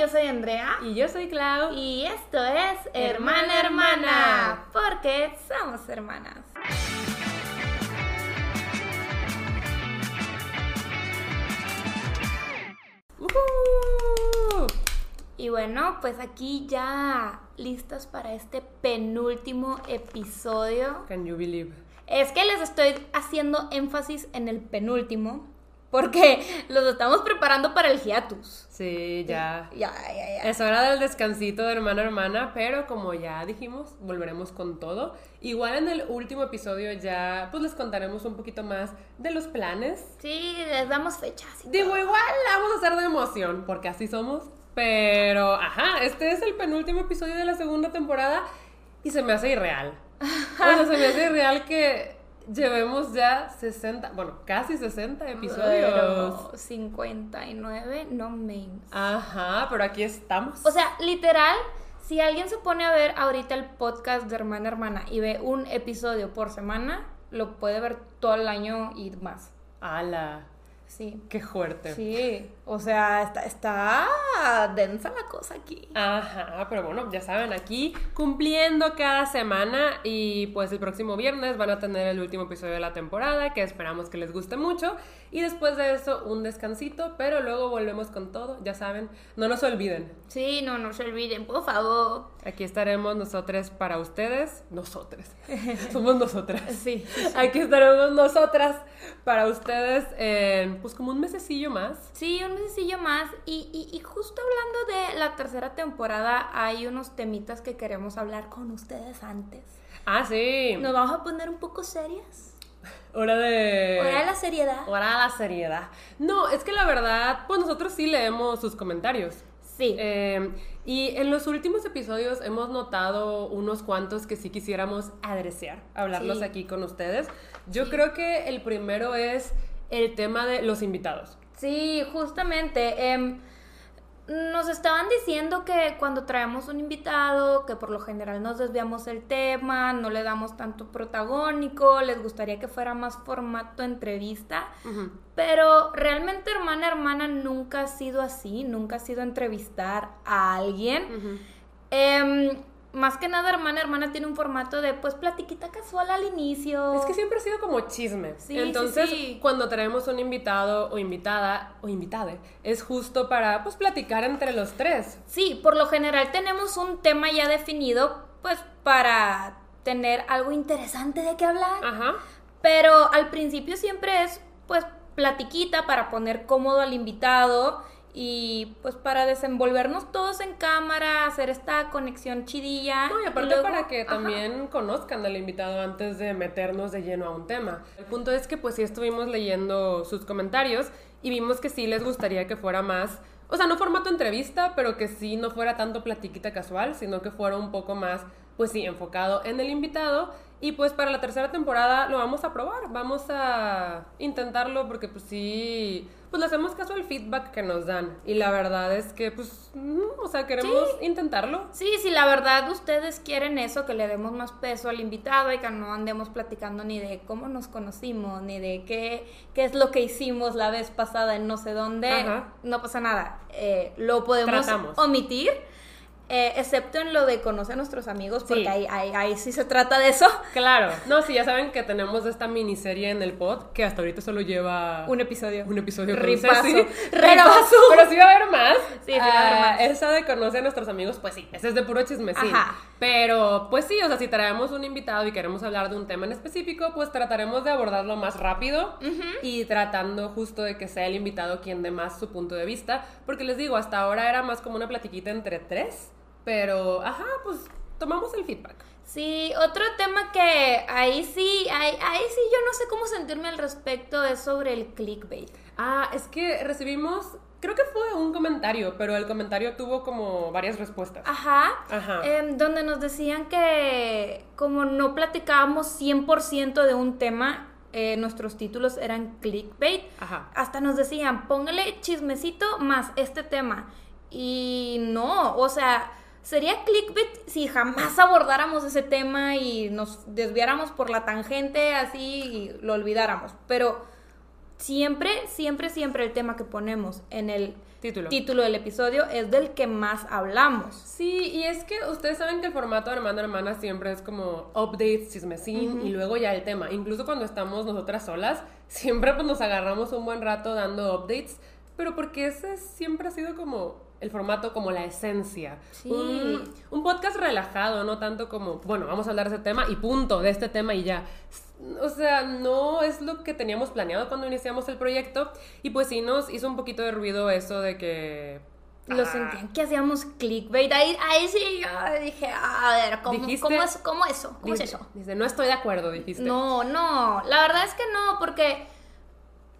yo soy Andrea. Y yo soy Clau. Y esto es Hermana Hermana, porque somos hermanas. Uh-huh. Y bueno, pues aquí ya listas para este penúltimo episodio. Can you believe? Es que les estoy haciendo énfasis en el penúltimo, porque los estamos preparando para el hiatus. Sí, ya. Ya, ya, ya. Es hora del descansito de hermana hermana, pero como ya dijimos, volveremos con todo. Igual en el último episodio ya pues les contaremos un poquito más de los planes. Sí, les damos fechas. Digo, igual vamos a hacer de emoción, porque así somos. Pero, ajá, este es el penúltimo episodio de la segunda temporada y se me hace irreal. O sea, se me hace irreal que llevemos ya 60, bueno, casi 60 episodios. Pero 59, no memes. Ajá, pero aquí estamos. O sea, literal, si alguien se pone a ver ahorita el podcast de Hermana Hermana y ve un episodio por semana, lo puede ver todo el año y más. ala, Sí. qué fuerte. Sí, o sea, está, está densa la cosa aquí. Ajá, pero bueno, ya saben, aquí cumpliendo cada semana y pues el próximo viernes van a tener el último episodio de la temporada que esperamos que les guste mucho y después de eso un descansito, pero luego volvemos con todo, ya saben, no nos olviden. Sí, no, no se olviden, por favor. Aquí estaremos nosotros para ustedes, nosotras, somos nosotras. Sí. Aquí estaremos nosotras para ustedes en pues como un mesecillo más. Sí, un mesecillo más. Y, y, y justo hablando de la tercera temporada, hay unos temitas que queremos hablar con ustedes antes. Ah, sí. Nos vamos a poner un poco serias. Hora de... Hora de la seriedad. Hora de la seriedad. No, es que la verdad, pues nosotros sí leemos sus comentarios. Sí. Eh, y en los últimos episodios hemos notado unos cuantos que sí quisiéramos adresear, hablarlos Sí. aquí con ustedes. Yo Sí. creo que el primero es el tema de los invitados. Sí, justamente. em, nos estaban diciendo que cuando traemos un invitado, que por lo general nos desviamos el tema, no le damos tanto protagónico, les gustaría que fuera más formato entrevista. Pero realmente hermana hermana nunca ha sido así, nunca ha sido entrevistar a alguien. Más que nada hermana hermana tiene un formato de pues platiquita casual al inicio. Es que siempre ha sido como chisme. Sí, sí, Entonces, sí. cuando traemos un invitado o invitada o invitade, es justo para pues platicar entre los tres. Sí, por lo general tenemos un tema ya definido, pues para tener algo interesante de qué hablar. Ajá. Pero al principio siempre es, pues, platiquita para poner cómodo al invitado y pues para desenvolvernos todos en cámara, hacer esta conexión chidilla. No, y aparte luego- para que Ajá. también conozcan al invitado antes de meternos de lleno a un tema. El punto es que pues sí estuvimos leyendo sus comentarios y vimos que sí les gustaría que fuera más, o sea, no formato entrevista, pero que sí no fuera tanto platiquita casual, sino que fuera un poco más, pues sí, enfocado en el invitado. Y pues para la tercera temporada lo vamos a probar, vamos a intentarlo porque pues sí, pues le hacemos caso al feedback que nos dan. Y la verdad es que pues, mm, o sea, queremos intentarlo. Sí, si la verdad ustedes quieren eso, que le demos más peso al invitado y que no andemos platicando ni de cómo nos conocimos, ni de qué, qué es lo que hicimos la vez pasada en no sé dónde, Ajá. no pasa nada. Eh, lo podemos Tratamos. omitir, eh, excepto en lo de conocer a nuestros amigos, porque Sí. ahí, ahí, ahí sí se trata de eso. Claro, no, sí, ya saben que tenemos esta miniserie en el pod que hasta ahorita solo lleva Un episodio. un episodio. Ripazo. Ripazo. pero sí va a haber más. Sí, sí va a haber Ah, más. Esa de conocer a nuestros amigos, pues sí, esa es de puro chismecín. Ajá. Pero, pues sí, o sea, si traemos un invitado y queremos hablar de un tema en específico, pues trataremos de abordarlo más rápido y tratando justo de que sea el invitado quien dé más su punto de vista. Porque les digo, hasta ahora era más como una platiquita entre tres, pero, ajá, pues tomamos el feedback. Sí, otro tema que ahí sí, ahí, ahí sí yo no sé cómo sentirme al respecto es sobre el clickbait. Ah, es que recibimos, creo que fue un comentario, pero el comentario tuvo como varias respuestas. Ajá. Ajá. Em, donde nos decían que como no platicábamos 100% de un tema, eh, nuestros títulos eran clickbait. Ajá. Hasta nos decían, póngale chismecito más este tema. Y no, o sea, sería clickbait si jamás abordáramos ese tema y nos desviáramos por la tangente así y lo olvidáramos. Pero siempre, siempre, siempre el tema que ponemos en el Título. título del episodio es del que más hablamos. Sí, y es que ustedes saben que el formato de hermano hermana siempre es como updates, chismecín y luego ya el tema. Incluso cuando estamos nosotras solas, siempre pues nos agarramos un buen rato dando updates, pero porque ese siempre ha sido como el formato, como la esencia. Sí. Un, un podcast relajado, no tanto como, bueno, vamos a hablar de ese tema y punto, de este tema y ya. O sea, no es lo que teníamos planeado cuando iniciamos el proyecto y pues sí nos hizo un poquito de ruido eso de que Lo Ah. sentían que hacíamos clickbait. Ahí, ahí sí yo dije, a ver, ¿cómo, ¿Dijiste? cómo es, cómo eso? ¿Cómo es eso? Dice, no estoy de acuerdo, dijiste. No, no, la verdad es que no, porque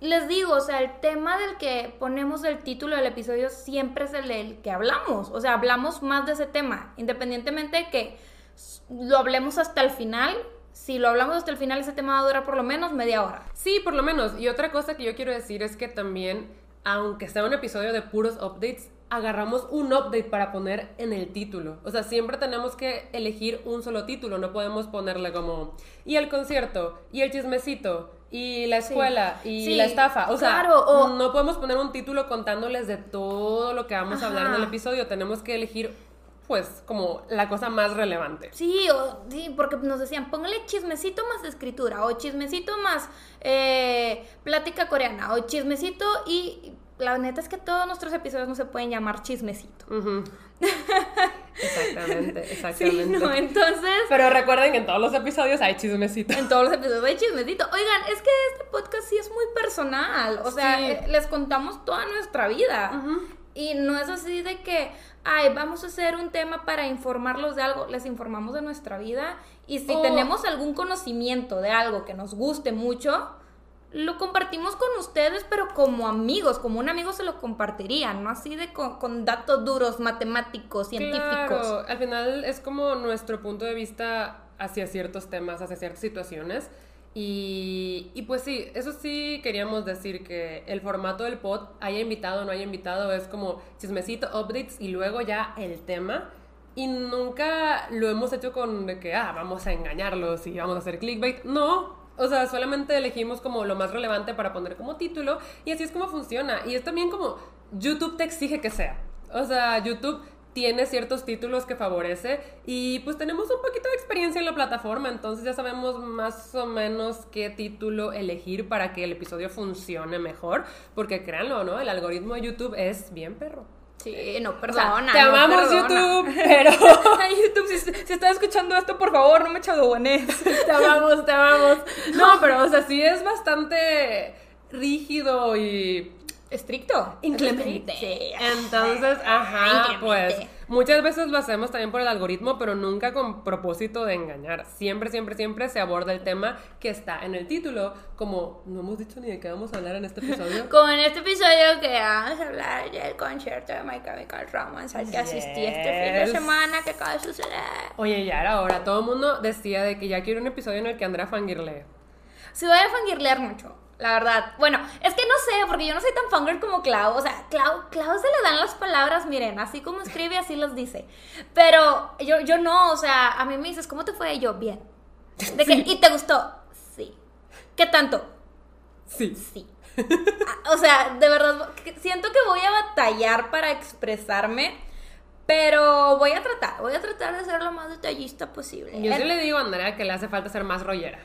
les digo, o sea, el tema del que ponemos el título del episodio siempre es el del que hablamos, o sea, hablamos más de ese tema, independientemente de que lo hablemos hasta el final, si lo hablamos hasta el final, ese tema va a durar por lo menos media hora. Sí, por lo menos. Y otra cosa que yo quiero decir es que también, aunque sea un episodio de puros updates, agarramos un update para poner en el título. O sea, siempre tenemos que elegir un solo título, no podemos ponerle como y el concierto, y el chismecito, y la escuela, y Sí, la estafa. O sea, claro, o- no podemos poner un título contándoles de todo lo que vamos a hablar en el episodio. Tenemos que elegir, pues, como la cosa más relevante. Sí, o, sí, porque nos decían, póngale chismecito más escritura, o chismecito más eh, plática coreana, o chismecito y la neta es que todos nuestros episodios no se pueden llamar chismecito. Exactamente, Sí, exactamente. no, entonces... Pero recuerden que en todos los episodios hay chismecito. En todos los episodios hay chismecito. Oigan, es que este podcast sí es muy personal. O sea, Sí. eh, les contamos toda nuestra vida. Y no es así de que, ay, vamos a hacer un tema para informarlos de algo. Les informamos de nuestra vida. Y si tenemos algún conocimiento de algo que nos guste mucho, lo compartimos con ustedes, pero como amigos, como un amigo se lo compartiría, no así de con, con datos duros, matemáticos, científicos. Claro, al final es como nuestro punto de vista hacia ciertos temas, hacia ciertas situaciones. Y, y pues sí, eso sí queríamos decir que el formato del pod, haya invitado o no haya invitado, es como chismecito, updates y luego ya el tema. Y nunca lo hemos hecho con de que, ah, vamos a engañarlos y vamos a hacer clickbait. No, o sea, solamente elegimos como lo más relevante para poner como título y así es como funciona. Y es también como YouTube te exige que sea. O sea, YouTube tiene ciertos títulos que favorece y pues tenemos un poquito de experiencia en la plataforma, entonces ya sabemos más o menos qué título elegir para que el episodio funcione mejor, porque créanlo, ¿no? El algoritmo de YouTube es bien perro. Sí, no, O sea, perdona. te no amamos perdona. YouTube, pero Ay, YouTube, si, si estás escuchando esto, por favor, no me chadones. te amamos, te amamos. No, pero o sea, sí es bastante rígido y Estricto. Inclemente. Sí. Entonces, ajá, Inclemente. pues muchas veces lo hacemos también por el algoritmo, pero nunca con propósito de engañar. Siempre, siempre, siempre se aborda el tema que está en el título, como no hemos dicho ni de qué vamos a hablar en este episodio. Con este episodio que vamos a hablar del concierto de My Chemical Romance al que asistí este fin de Yes. semana que acaba de suceder. Oye, ya era hora. Todo el mundo decía de que ya quiero un episodio en el que Andrea fangirlee. Se voy a fangirlear mucho, la verdad. Bueno, es que no sé, porque yo no soy tan fangirl como Clau. O sea, Clau, Clau se le dan las palabras, miren, así como escribe, así las dice. Pero yo, yo no, o sea, a mí me dices, ¿cómo te fue? Y yo, bien. ¿De que, ¿Y te gustó? Sí. ¿Qué tanto? Sí. Sí. O sea, de verdad, siento que voy a batallar para expresarme, pero voy a tratar, voy a tratar de ser lo más detallista posible. Yo sí le digo a Andrea que le hace falta ser más rollera.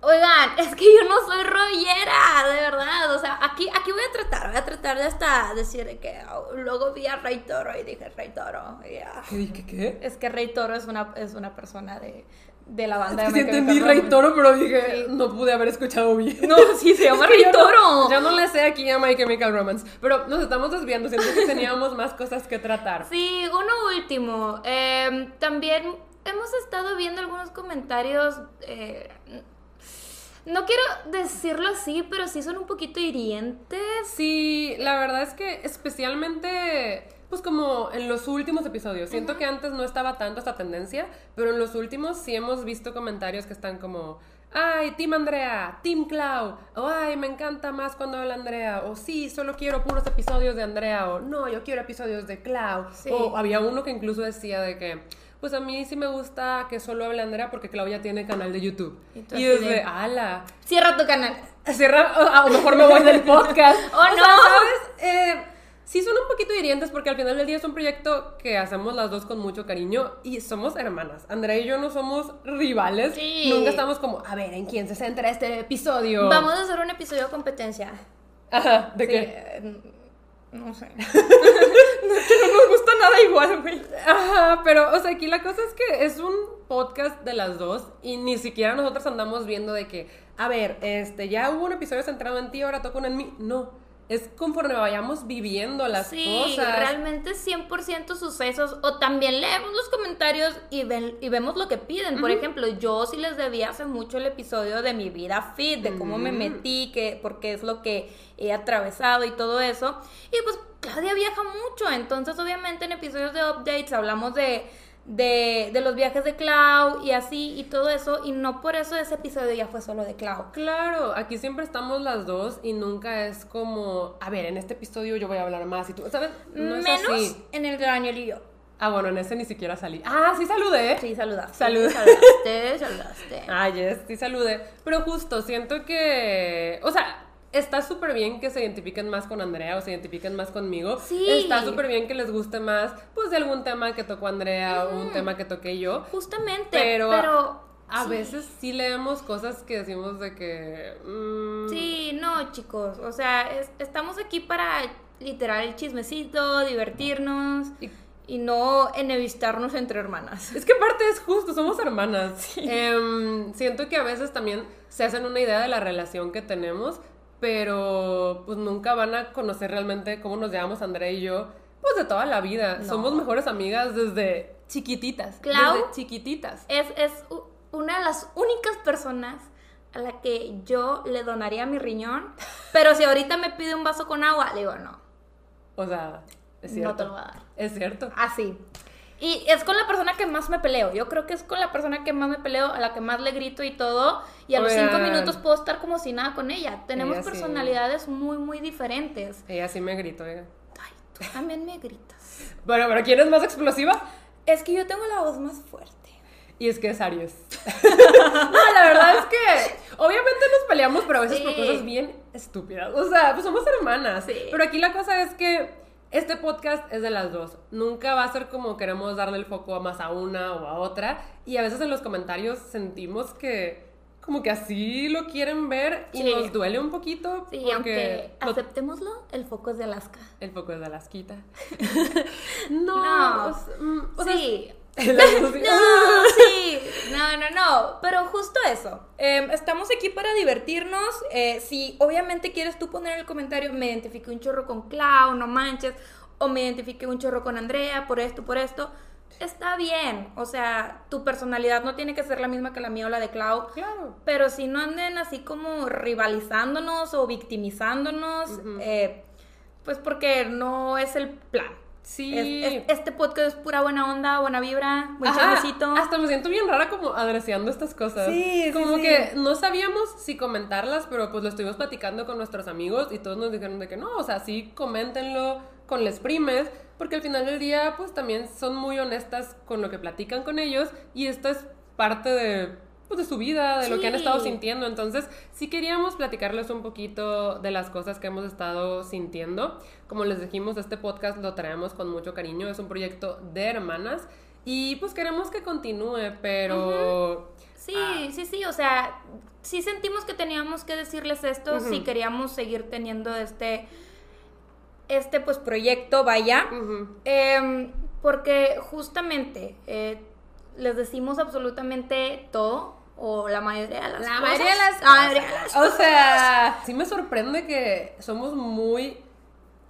Oigan, es que yo no soy rollera, de verdad. O sea, aquí, aquí voy a tratar, voy a tratar de hasta decir de que oh, luego vi a Rey Toro y dije Rey Toro. y, ah, ¿Qué dije qué? Es que Rey Toro es una, es una persona de, de la banda Es de que sí My entendí Rey. Toro, pero dije, no pude haber escuchado bien. No, sí, se llama Rey yo no- Toro. yo no le sé aquí a My Chemical Romance. Pero nos estamos desviando. Siento que teníamos más cosas que tratar. Sí, uno último. Eh, también hemos estado viendo algunos comentarios. eh, no quiero decirlo así, pero sí son un poquito hirientes. Sí, la verdad es que especialmente, pues como en los últimos episodios, siento que antes no estaba tanto esta tendencia, pero en los últimos sí hemos visto comentarios que están como, ay, Team Andrea, Team Clau, o ay, me encanta más cuando habla Andrea, o sí, solo quiero puros episodios de Andrea, o no, yo quiero episodios de Clau, Sí. o había uno que incluso decía de que... Pues a mí sí me gusta que solo hable Andrea porque Clau ya tiene canal de YouTube. Y desde, de- ala, Cierra tu canal. Cierra, o a lo mejor me voy del podcast. Oh, O sea, no. ¿sabes? Eh, sí son un poquito hirientes porque al final del día es un proyecto que hacemos las dos con mucho cariño y somos hermanas. Andrea y yo no somos rivales. Sí. Nunca estamos como, a ver, ¿en quién se centra este episodio? Vamos a hacer un episodio de competencia. Ajá, ¿de Sí, qué? eh, No sé. no, que no nos gusta nada igual, güey. Ajá, pero, o sea, aquí la cosa es que es un podcast de las dos y ni siquiera nosotros andamos viendo de que, a ver, este, ya hubo un episodio centrado en ti, ahora toca uno en mí. No, es conforme vayamos viviendo las Sí, cosas. realmente 100% sucesos. O también leemos los comentarios y, ven, y vemos lo que piden. Por ejemplo, yo sí les debía hace mucho el episodio de mi vida fit, de cómo me metí, que, porque es lo que he atravesado y todo eso. Y pues Claudia viaja mucho, entonces obviamente en episodios de updates hablamos de, de, de los viajes de Clau y así y todo eso. Y no por eso ese episodio ya fue solo de Clau. Claro, aquí siempre estamos las dos y nunca es como, a ver, en este episodio yo voy a hablar más y tú, ¿sabes? No es Menos así. en el de Daniel y yo. Ah, bueno, en ese ni siquiera salí. Ah, sí saludé. Sí, saludaste. Salud. Saludaste, saludaste. Ah, yes, sí saludé. Pero justo, siento que, o sea, está súper bien que se identifiquen más con Andrea o se identifiquen más conmigo. Sí. Está súper bien que les guste más, pues, de algún tema que tocó Andrea o un tema que toqué yo. Justamente, Pero, pero, a sí. veces sí leemos cosas que decimos de que... mm, Sí, no, chicos, o sea, es- estamos aquí para literal el chismecito, divertirnos Y- y, no enemistarnos entre hermanas. Es que aparte es justo, somos hermanas. Em, siento que a veces también se hacen una idea de la relación que tenemos, pero pues nunca van a conocer realmente cómo nos llevamos Andrea y yo, pues de toda la vida. No. Somos mejores amigas desde chiquititas. Clau. Desde chiquititas. Es, es una de las únicas personas a la que yo le donaría mi riñón, pero si ahorita me pide un vaso con agua, le digo no, O sea, es cierto. no te lo voy a dar. Es cierto. Así. Y es con la persona que más me peleo. Yo creo que es con la persona que más me peleo, a la que más le grito y todo. Y a los cinco minutos puedo estar como si nada con ella. Tenemos Ella sí. personalidades muy, muy diferentes. Ella sí me gritó, oiga. Ay, tú también me gritas. Bueno, pero ¿quién es más explosiva? Es que yo tengo la voz más fuerte. Y es que es Aries. no, la verdad es que obviamente nos peleamos, pero a veces por cosas bien estúpidas. O sea, pues somos hermanas. Sí. Pero aquí la cosa es que este podcast es de las dos. Nunca va a ser como queremos darle el foco a más a una o a otra. Y a veces en los comentarios sentimos que como que así lo quieren ver y Sí. nos duele un poquito. Sí, porque aunque lo- aceptémoslo, el foco es de Alaska. el foco es de Alasquita. no, No. o mm, o Sí. No, sí, no, no, no, pero justo eso. Eh, estamos aquí para divertirnos. Eh, si obviamente quieres tú poner en el comentario, me identifiqué un chorro con Clau, no manches, o me identifiqué un chorro con Andrea por esto, por esto, está bien. O sea, tu personalidad no tiene que ser la misma que la mía o la de Clau. Claro. Pero si no anden así como rivalizándonos o victimizándonos, eh, pues porque no es el plan. Sí. Es- es- este podcast es pura buena onda, buena vibra, buen chismecito. Hasta me siento bien rara como adreciando estas cosas. Sí, Como sí. que no sabíamos si comentarlas, pero pues lo estuvimos platicando con nuestros amigos y todos nos dijeron de que no, o sea, sí, coméntenlo con les primes, porque al final del día pues también son muy honestas con lo que platican con ellos y esto es parte de pues de su vida, de lo que han estado sintiendo. Entonces, sí queríamos platicarles un poquito de las cosas que hemos estado sintiendo. Como les dijimos, este podcast lo traemos con mucho cariño. Es un proyecto de hermanas y pues queremos que continúe, pero... Sí, sí, sí, o sea, sí sentimos que teníamos que decirles esto, si queríamos seguir teniendo este, este pues proyecto, vaya. Em, porque justamente eh, les decimos absolutamente todo, o la mayoría de las La cosas. mayoría de las La mayoría de las O sea, sí me sorprende que somos muy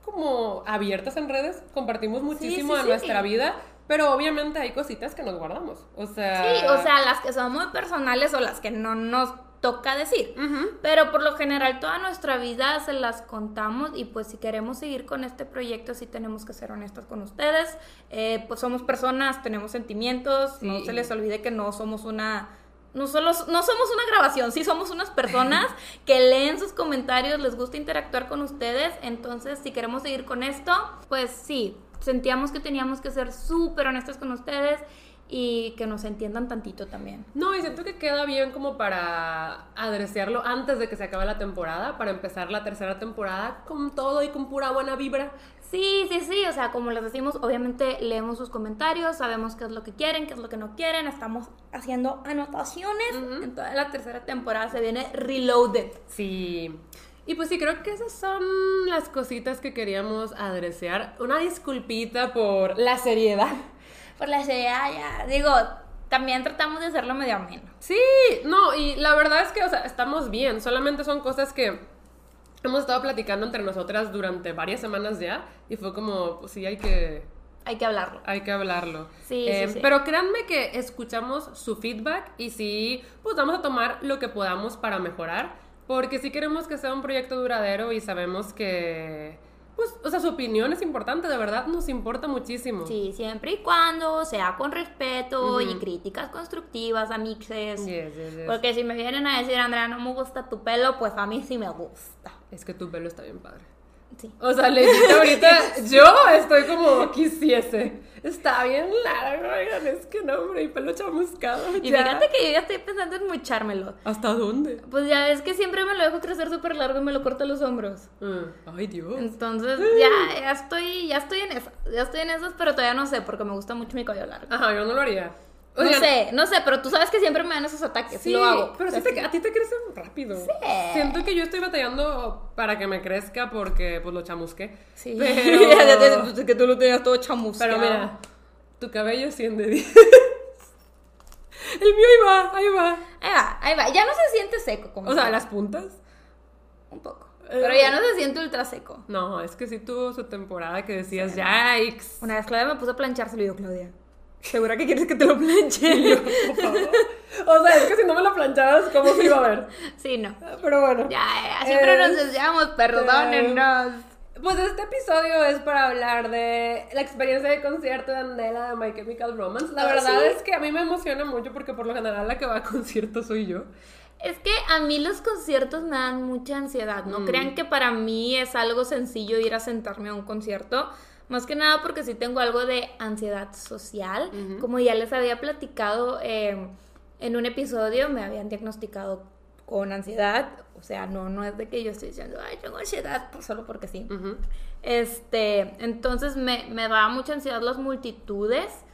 como abiertas en redes, compartimos muchísimo sí, de sí. nuestra vida, pero obviamente hay cositas que nos guardamos. O sea, Sí, o sea, las que son muy personales o las que no nos toca decir. Pero por lo general toda nuestra vida se las contamos y pues si queremos seguir con este proyecto sí tenemos que ser honestas con ustedes. Eh, pues somos personas, tenemos sentimientos, no se les olvide que no somos una... No, solo, no somos una grabación, sí somos unas personas que leen sus comentarios, les gusta interactuar con ustedes, entonces si queremos seguir con esto, pues sí, sentíamos que teníamos que ser súper honestas con ustedes y que nos entiendan tantito también. No, y siento que queda bien como para adreciarlo antes de que se acabe la temporada, para empezar la tercera temporada con todo y con pura buena vibra. Sí, sí, sí, o sea, como les decimos, obviamente leemos sus comentarios, sabemos qué es lo que quieren, qué es lo que no quieren, estamos haciendo anotaciones. En toda la tercera temporada se viene Reloaded. Sí. Y pues sí, creo que esas son las cositas que queríamos adresear. Una disculpita por la seriedad. Por la seriedad, ya. Digo, también tratamos de hacerlo medio ameno. Sí, no, y la verdad es que, o sea, estamos bien. Solamente son cosas que hemos estado platicando entre nosotras durante varias semanas ya. Y fue como, pues sí, hay que. Hay que hablarlo. Hay que hablarlo. Sí, Eh, sí, sí. Pero créanme que escuchamos su feedback y sí, pues vamos a tomar lo que podamos para mejorar. Porque sí queremos que sea un proyecto duradero y sabemos que. Pues, o sea, su opinión es importante, de verdad, nos importa muchísimo. Sí, siempre y cuando sea con respeto y Ujú. críticas constructivas, amixes. Yes, yes, yes. Porque si me vienen a decir, Andrea, no me gusta tu pelo, pues a mí sí me gusta. Es que tu pelo está bien padre. Sí. O sea, legit, ahorita yo estoy como quisiese. Está bien largo, oigan, es que no, hombre, y pelo chamuscado. Y ya. fíjate que yo ya estoy pensando en mochármelo. ¿Hasta dónde? Pues ya ves que siempre me lo dejo crecer súper largo y me lo corto a los hombros. Ah, ay, Dios. Entonces ya, ya estoy, ya estoy en esas, ya estoy en esas, pero todavía no sé porque me gusta mucho mi cabello largo. Ajá, yo no lo haría. No sé, no sé, pero tú sabes que siempre me dan esos ataques, Sí, lo hago. pero sí te- a ti te crecen rápido. Siento que yo estoy batallando para que me crezca porque pues lo chamusqué. Sí. Pero, pues, que tú lo tenías todo chamuscado. pero mira, tu cabello 100 de 10. El mío ahí va, ahí va. Ahí va, ahí va. Ya no se siente seco como O sea, las puntas. un poco. Eh. Pero ya no se siente ultra seco. No, es que sí tuvo su temporada que decías, yikes. Una vez Claudia me puso a planchárselo y yo, Claudia, ¿segura que quieres que te lo planche? Por favor. O sea, es que si no me lo planchabas, ¿cómo se iba a ver? sí, no. Pero bueno. Ya, ya, siempre Es- nos deseamos, perdónennos. Pues este episodio es para hablar de la experiencia de concierto de Andela de My Chemical Romance. La verdad sí. es que a mí me emociona mucho porque por lo general la que va a conciertos soy yo. Es que a mí los conciertos me dan mucha ansiedad. No Mm. crean que para mí es algo sencillo ir a sentarme a un concierto. Más que nada porque sí tengo algo de ansiedad social. Como ya les había platicado eh, en un episodio, me habían diagnosticado con ansiedad. O sea, no, no es de que yo estoy diciendo, ay, tengo ansiedad, pues solo porque sí. Este, entonces me, me daba mucha ansiedad las multitudes.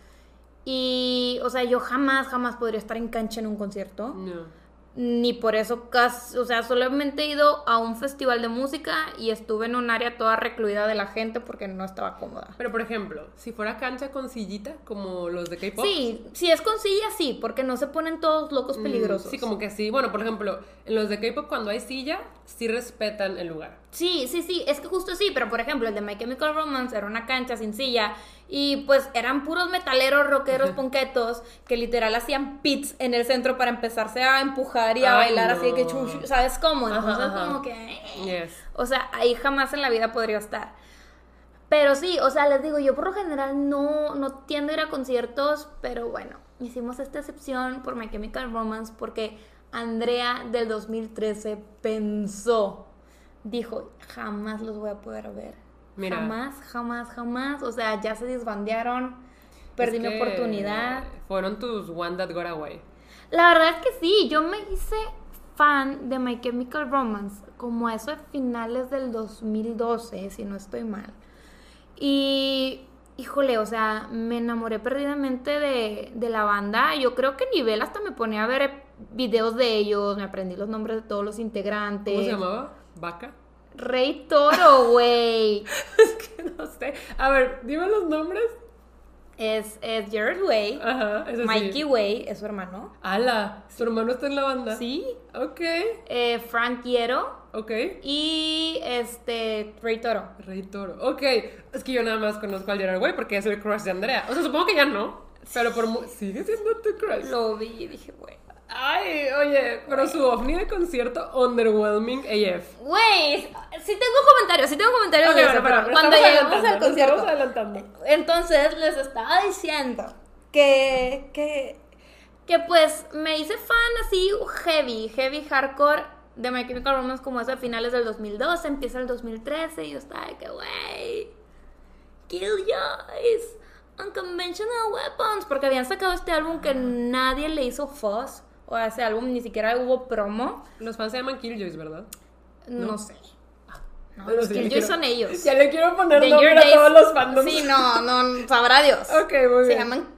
Y, o sea, yo jamás, jamás podría estar en cancha en un concierto No. Ni por eso casi, o sea, solamente he ido a un festival de música y estuve en un área toda recluida de la gente porque no estaba cómoda. Pero por ejemplo, si fuera cancha con sillita, como los de K-pop. Sí, si es con silla, sí, porque no se ponen todos locos mm, peligrosos. Sí, como que sí. Bueno, por ejemplo, en los de K-pop cuando hay silla, sí respetan el lugar. Sí, sí, sí, es que justo sí, pero por ejemplo, el de My Chemical Romance era una cancha sin silla y pues eran puros metaleros, rockeros, ponquetos que literal hacían pits en el centro para empezarse a empujar y a Ay, bailar así de que no. chu, chu, ¿sabes cómo? Entonces ajá. como que... Yes. O sea, ahí jamás en la vida podría estar. Pero sí, o sea, les digo, yo por lo general no, no tiendo a ir a conciertos, pero bueno, hicimos esta excepción por My Chemical Romance porque Andrea del 2013 pensó, dijo, jamás los voy a poder ver. Mira. Jamás, jamás, jamás. O sea, ya se desbandearon, perdí Es mi oportunidad. Fueron tus One That Got Away. La verdad es que sí, yo me hice fan de My Chemical Romance como a eso de finales del 2012, si no estoy mal. Y, híjole, o sea, me enamoré perdidamente de, de la banda. Yo creo que nivel hasta me ponía a ver videos de ellos, me aprendí los nombres de todos los integrantes. ¿Cómo se llamaba? ¿Vaca? Rey Toro, güey. es que no sé. A ver, dime los nombres. Es, es Jared Way. Ajá, es. Mikey Way es su hermano. Ala, su hermano está en la banda. Sí. Ok, Eh, Frank Hiero. ok. Y este, Rey Toro. Rey Toro. Ok, es que yo nada más conozco al Gerard Way porque es el crush de Andrea. O sea, supongo que ya no. Pero por sigue siendo tu crush. Lo vi y dije, güey. Ay, oye, pero su ovni de concierto underwhelming AF. Güey, sí tengo comentarios, sí tengo comentarios Ok, de eso, pero cuando adelantando, al concierto. Estamos adelantando. Entonces les estaba diciendo que, que, que pues me hice fan así heavy, heavy hardcore de My Chemical Romance como eso a finales del 2012, empieza el 2013 y yo estaba de que, güey, kill guys, unconventional weapons, porque habían sacado este álbum que nadie le hizo fuzz, o a ese álbum ni siquiera hubo promo, Los fans se llaman Killjoys, ¿verdad? no, sé. No, los sí Killjoys quiero- son ellos. Ya le quiero poner The nombre Your a Days- todos los fandoms. Sí, no, no, sabrá Dios. Ok, muy Se bien. llaman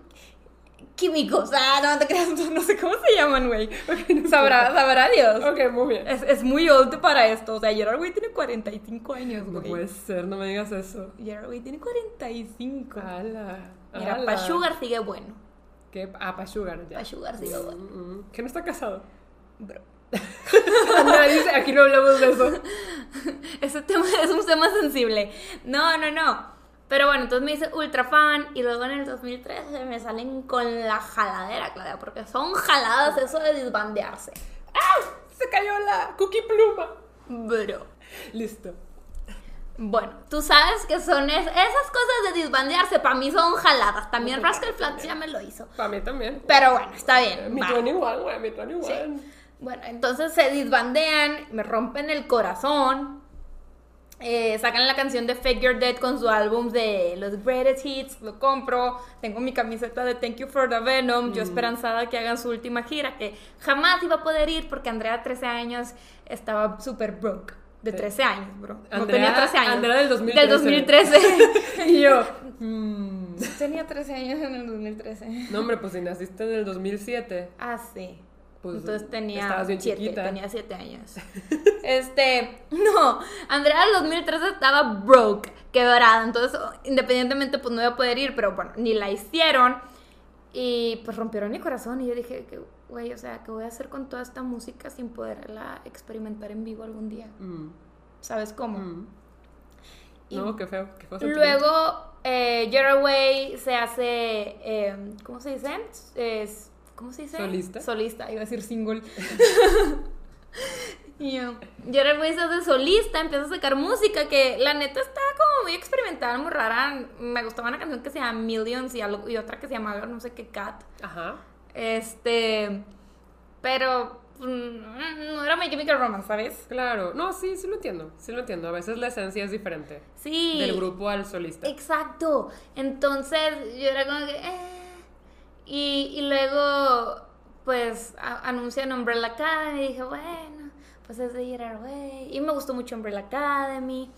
químicos. Ah, no te creas, no sé cómo se llaman, güey. Sabrá, sabrá Dios. Ok, muy bien. Es, es muy old para esto. O sea, Gerard Way tiene 45 años, No güey. puede ser, no me digas eso. Gerard Way tiene 45. Ala. Mira, ala. pa' Sugar sigue bueno. ¿Qué? Ah, pa' Sugar, ya. Pa' Sugar sigue bueno. Mm, mm. ¿Que no está casado? Bro. Dice, aquí no hablamos de eso. Ese tema es un tema sensible. No, no, no. Pero bueno, entonces me dice ultra fan y luego en el 2013 me salen con la jaladera, Claudia, porque son jaladas eso de desbandearse. ¡Ah! Se cayó la cookie pluma. Bro. Listo. Bueno, tú sabes que son es- esas cosas de desbandearse, para mí son jaladas. También Rascal Flats ya me lo hizo. Para mí también. Pero bueno, está bien. Mi va. 21, güey, mi 21. Sí. Bueno, entonces se disbandean, me rompen el corazón. eh, sacan la canción de Fake Your Dead con su álbum de los Greatest Hits, lo compro. Tengo mi camiseta de Thank You for the Venom. Yo esperanzada que hagan su última gira, que jamás iba a poder ir porque Andrea, 13 años, estaba súper broke. De Sí. 13 años, bro. no Andrea- tenía 13 años. Andrea del 2013. Del 2013. y yo. mm. tenía 13 años en el 2013. No, hombre, pues si naciste en el 2007. Ah, sí. Pues, Entonces tenía estabas bien siete, chiquita. tenía siete años. este, no, Andrea del 2013 estaba broke, quebrada, entonces independientemente pues no iba a poder ir, pero bueno, ni la hicieron y pues rompieron mi corazón y yo dije que, güey, o sea, ¿qué voy a hacer con toda esta música sin poderla experimentar en vivo algún día? Mm, ¿Sabes cómo? mm. Y No, qué feo. Qué feo. Luego, eh, Way se hace, eh, ¿cómo se dice? Es, ¿Cómo se dice? ¿Solista? Solista, iba a decir single. y yo, Gerard Way se hace solista, empieza a sacar música que la neta está como muy experimental, muy rara. Me gustaba una canción que se llama Millions y, algo, y otra que se llamaba no sé qué Cat. Ajá. Este, pero mm, no era My Chemical Romance, ¿sabes? Claro. No, sí, sí lo entiendo. Sí lo entiendo. A veces la esencia es diferente. Sí. Del grupo al solista. Exacto. Entonces yo era como que... eh. Y, y luego, pues, a- anuncian Umbrella Academy y dije, bueno, pues es de Gerard Way. Y me gustó mucho Umbrella Academy.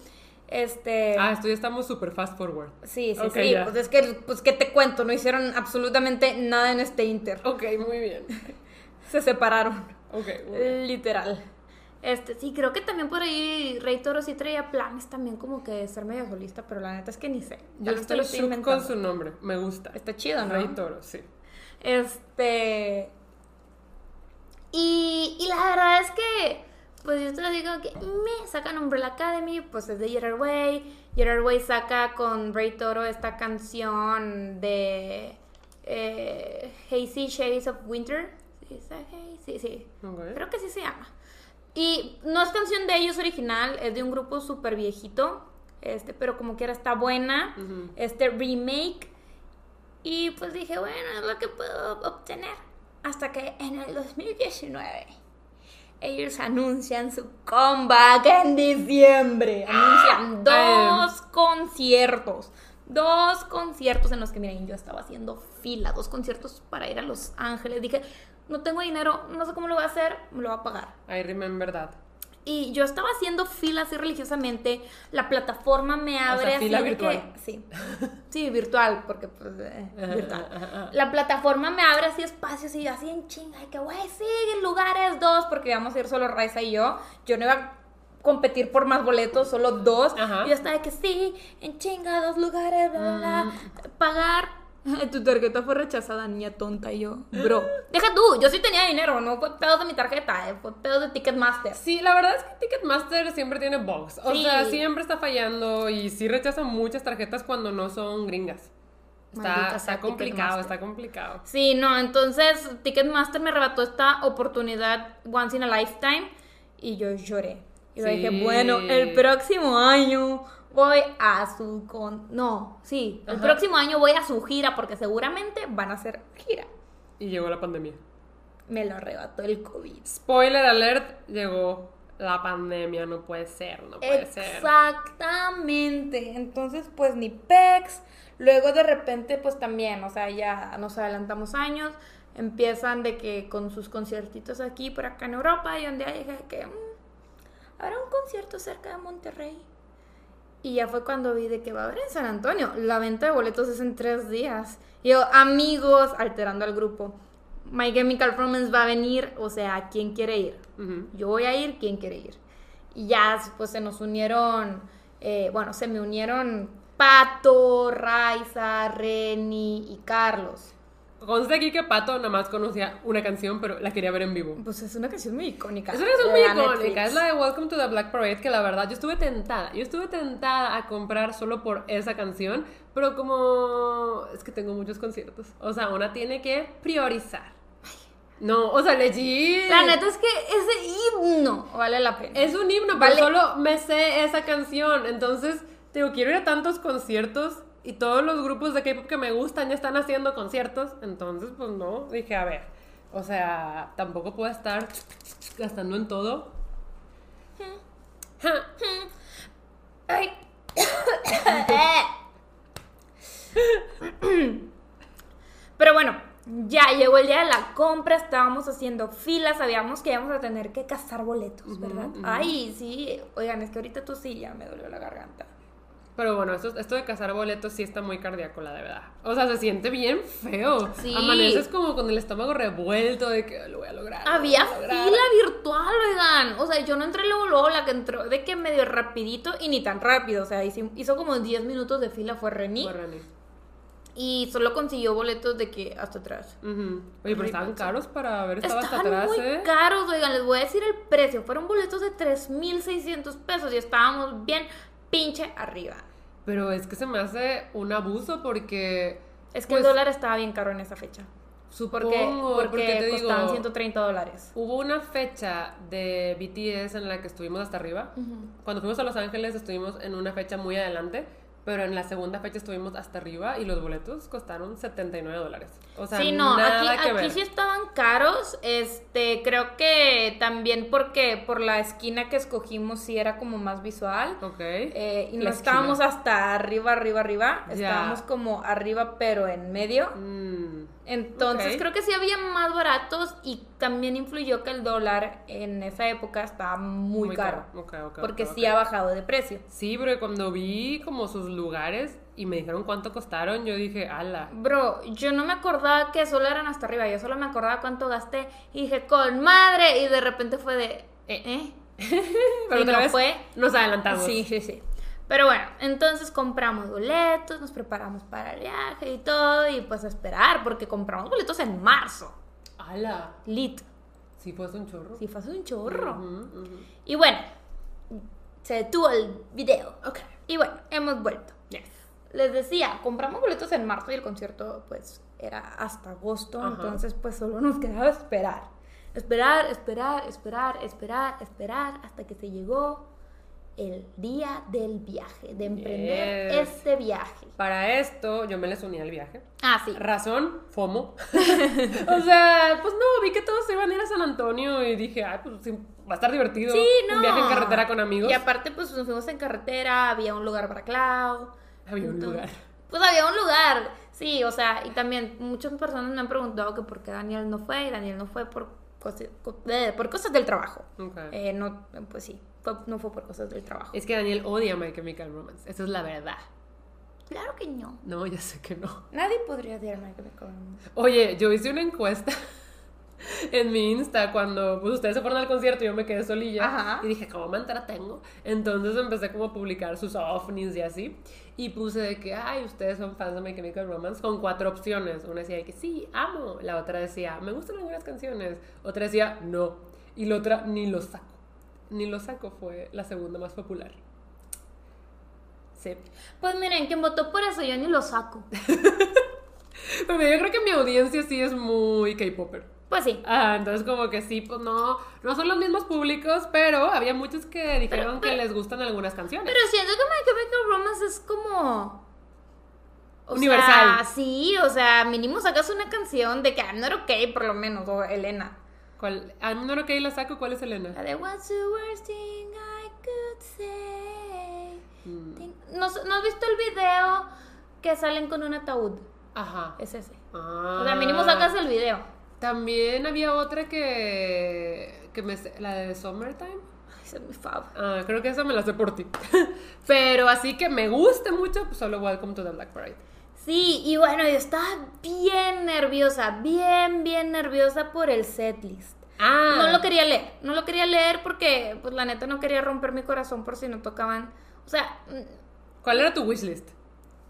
Este... Ah, esto ya estamos súper fast forward. sí, sí, sí. ya. Pues es que, pues, ¿qué te cuento? No hicieron absolutamente nada en este Inter. Ok, muy bien. Se separaron. Ok, bien. Literal. Este, sí, creo que también por ahí Rey Toro sí traía planes también como que de ser medio solista, pero la neta es que ni sé. Yo estoy lo inventando. con su nombre. Me gusta. Está chido, ¿no? Rey Toro, sí. Este. Y, y la verdad es que, pues yo te digo que me sacan Umbrella Academy, pues es de Gerard Way. Gerard Way saca con Ray Toro esta canción de eh, Hazy Shades of Winter. ¿Sí, sí, sí. Creo que sí se llama. Y no es canción de ellos original, es de un grupo súper viejito. Este, pero como quiera está buena. Este remake. Y pues dije, bueno, es lo que puedo obtener. Hasta que en el 2019 ellos anuncian su comeback en diciembre. Anuncian dos conciertos. Dos conciertos en los que, miren, yo estaba haciendo fila. Dos conciertos para ir a Los Ángeles. Dije, no tengo dinero, no sé cómo lo voy a hacer, me lo voy a pagar. I remember that. Y yo estaba haciendo fila así religiosamente. La plataforma me abre así fila virtual. que. Sí. Sí, virtual, porque pues. eh, virtual. La plataforma me abre así espacios y yo así en chinga. Que, güey, siguen lugares dos, porque íbamos a ir solo Raiza y yo. Yo no iba a competir por más boletos, solo dos. Ajá. Y yo estaba de que sí, en chinga, dos lugares, bla, bla, bla. Mm. Pagar. Tu tarjeta fue rechazada, niña tonta. Y yo, bro, deja tú, yo sí tenía dinero, no fue pedo de mi tarjeta, eh, fue pedo de Ticketmaster. Sí, la verdad es que Ticketmaster siempre tiene bugs. O Sí. sea, siempre está fallando y sí rechaza muchas tarjetas cuando no son gringas. Está, está complicado, está complicado. Sí, no, entonces Ticketmaster me arrebató esta oportunidad once in a lifetime y yo lloré. Y yo Sí. dije, bueno, el próximo año voy a su con no, sí, el Ajá. próximo año voy a su gira porque seguramente van a hacer gira. Y llegó la pandemia. Me lo arrebató el COVID. Spoiler alert, llegó la pandemia. No puede ser, no puede ser. Exactamente. Entonces, pues ni pex. Luego de repente, pues también, o sea, ya nos adelantamos años. Empiezan de que con sus conciertitos aquí, por acá en Europa. Y un día dije que mm, habrá un concierto cerca de Monterrey. Y ya fue cuando vi de que va a haber en San Antonio. La venta de boletos es en tres días. Y yo, amigos, alterando al grupo. My Chemical Romance va a venir, o sea, ¿quién quiere ir? Yo voy a ir, ¿quién quiere ir? Y ya, pues se nos unieron, eh, bueno, se me unieron Pato, Raiza, Reni y Carlos. Conste aquí que Pato nada más conocía una canción, pero la quería ver en vivo. Pues es una canción muy icónica. Es una canción muy icónica, Netflix. es la de Welcome to the Black Parade, que la verdad yo estuve tentada, yo estuve tentada a comprar solo por esa canción, pero como es que tengo muchos conciertos, o sea, una tiene que priorizar. No, o sea, legit. La neta es que ese himno vale la pena. Es un himno, Vale. pero solo me sé esa canción, entonces, digo, quiero ir a tantos conciertos y todos los grupos de K-pop que me gustan ya están haciendo conciertos, entonces, pues no, dije, a ver, o sea, tampoco puedo estar gastando en todo. Ay. Pero bueno, ya llegó el día de la compra, estábamos haciendo filas, sabíamos que íbamos a tener que cazar boletos, ¿verdad? Ay, sí, oigan, es que ahorita tú sí ya me dolió la garganta. Pero bueno, esto, esto de cazar boletos sí está muy cardíaco, la de verdad. O sea, se siente bien feo. Sí. Amaneces como con el estómago revuelto de que lo voy a lograr. lo Había voy a lograr". fila virtual, oigan. O sea, yo no entré luego, luego, la que entró de que medio rapidito y ni tan rápido. O sea, hizo, hizo como 10 minutos de fila, fue Reni. Guarani. Y solo consiguió boletos de que hasta atrás. Ujú. Oye, pero estaban caros para haber estado hasta Estaban atrás, muy ¿eh? caros, oigan, les voy a decir el precio. Fueron boletos de 3.600 pesos y estábamos bien pinche arriba. Pero es que se me hace un abuso porque. Es que pues, el dólar estaba bien caro en esa fecha. Supongo, Porque, porque, porque te costaban digo, 130 dólares. Hubo una fecha de BTS en la que estuvimos hasta arriba. Cuando fuimos a Los Ángeles estuvimos en una fecha muy adelante, pero en la segunda fecha estuvimos hasta arriba y los boletos costaron 79 dólares. O sea, sí, no, nada aquí, que aquí ver. sí estaban caros. Este, creo que también porque por la esquina que escogimos sí era como más visual. Ok. Eh, y no estábamos hasta arriba, arriba, arriba. Estábamos como arriba, pero en medio. Mm, Entonces creo que sí había más baratos y también influyó que el dólar en esa época estaba muy, caro. Porque sí ha bajado de precio. Sí, pero cuando vi como sus lugares y me dijeron cuánto costaron, yo dije, ala. Bro, yo no me acordaba que solo eran hasta arriba, yo solo me acordaba cuánto gasté y dije, con madre, y de repente fue de, ¿eh? Pero Y otra no vez fue. nos adelantamos. Sí, sí, sí. Pero bueno, entonces compramos boletos, nos preparamos para el viaje y todo, y pues a esperar, porque compramos boletos en marzo. Ala. Lit. Sí, fue un chorro. Si fue un chorro. Y bueno, se detuvo el video. Ok. Y bueno, hemos vuelto. Yes. Les decía, compramos boletos en marzo y el concierto pues era hasta agosto, Ajá. entonces pues solo nos quedaba esperar. Esperar, esperar, esperar, esperar, esperar hasta que se llegó el día del viaje, de emprender Yes. este viaje. Para esto, yo me les uní al viaje. Ah, sí. Razón, FOMO. o sea, pues no, vi que todos se iban a ir a San Antonio y dije, ay, pues sí, va a estar divertido. Sí, no. Un viaje en carretera con amigos. Y aparte pues nos fuimos en carretera, había un lugar para Clau. Había un lugar. Pues había un lugar, sí, o sea, y también muchas personas me han preguntado que por qué Daniel no fue, y Daniel no fue por, cosi- co- eh, por cosas del trabajo. Ok. Eh, no, pues sí, fue- no fue por cosas del trabajo. Es que Daniel odia My Chemical Romance. Esa es la verdad. Claro que no. No, ya sé que no. Nadie podría odiarme que me cobran. Oye, yo hice una encuesta en mi Insta cuando pues, ustedes se fueron al concierto y yo me quedé solilla. Ajá. Y dije, ¿cómo me entretengo? Entonces empecé como a publicar sus ovnis y así. Y puse de que, ay, ustedes son fans de My Chemical Romance con cuatro opciones. Una decía de que sí, amo. La otra decía, me gustan algunas canciones. Otra decía, no. Y la otra, ni lo saco. Ni lo saco fue la segunda más popular. Sí. Pues miren, quien votó por eso yo ni lo saco. Pero yo creo que mi audiencia sí es muy K-Popper. Pues sí. Ah, entonces como que sí, pues no, no son los mismos públicos, pero había muchos que dijeron que les gustan algunas canciones. Pero siento que My Chemical Romance es como... o Universal. sea, sí, o sea, mínimo sacas una canción de que I'm not okay, por lo menos, o Elena. ¿Cuál? Ah, no, no, que la saco, ¿cuál es Elena? La de What's the worst thing I could say? Mm, ¿No, ¿No has visto el video que salen con un ataúd? Ajá. Es ese. Ah. O sea, mínimo sacas el video. También había otra que, que me, la de Summertime. Ese es mi fab. Ah, creo que esa me la sé por ti. Pero así que me guste mucho, pues solo Welcome to the Black Parade. Sí, y bueno, yo estaba bien nerviosa, bien, bien nerviosa por el setlist. Ah. No lo quería leer, no lo quería leer porque, pues la neta no quería romper mi corazón por si no tocaban. O sea, mm, ¿Cuál era tu wishlist?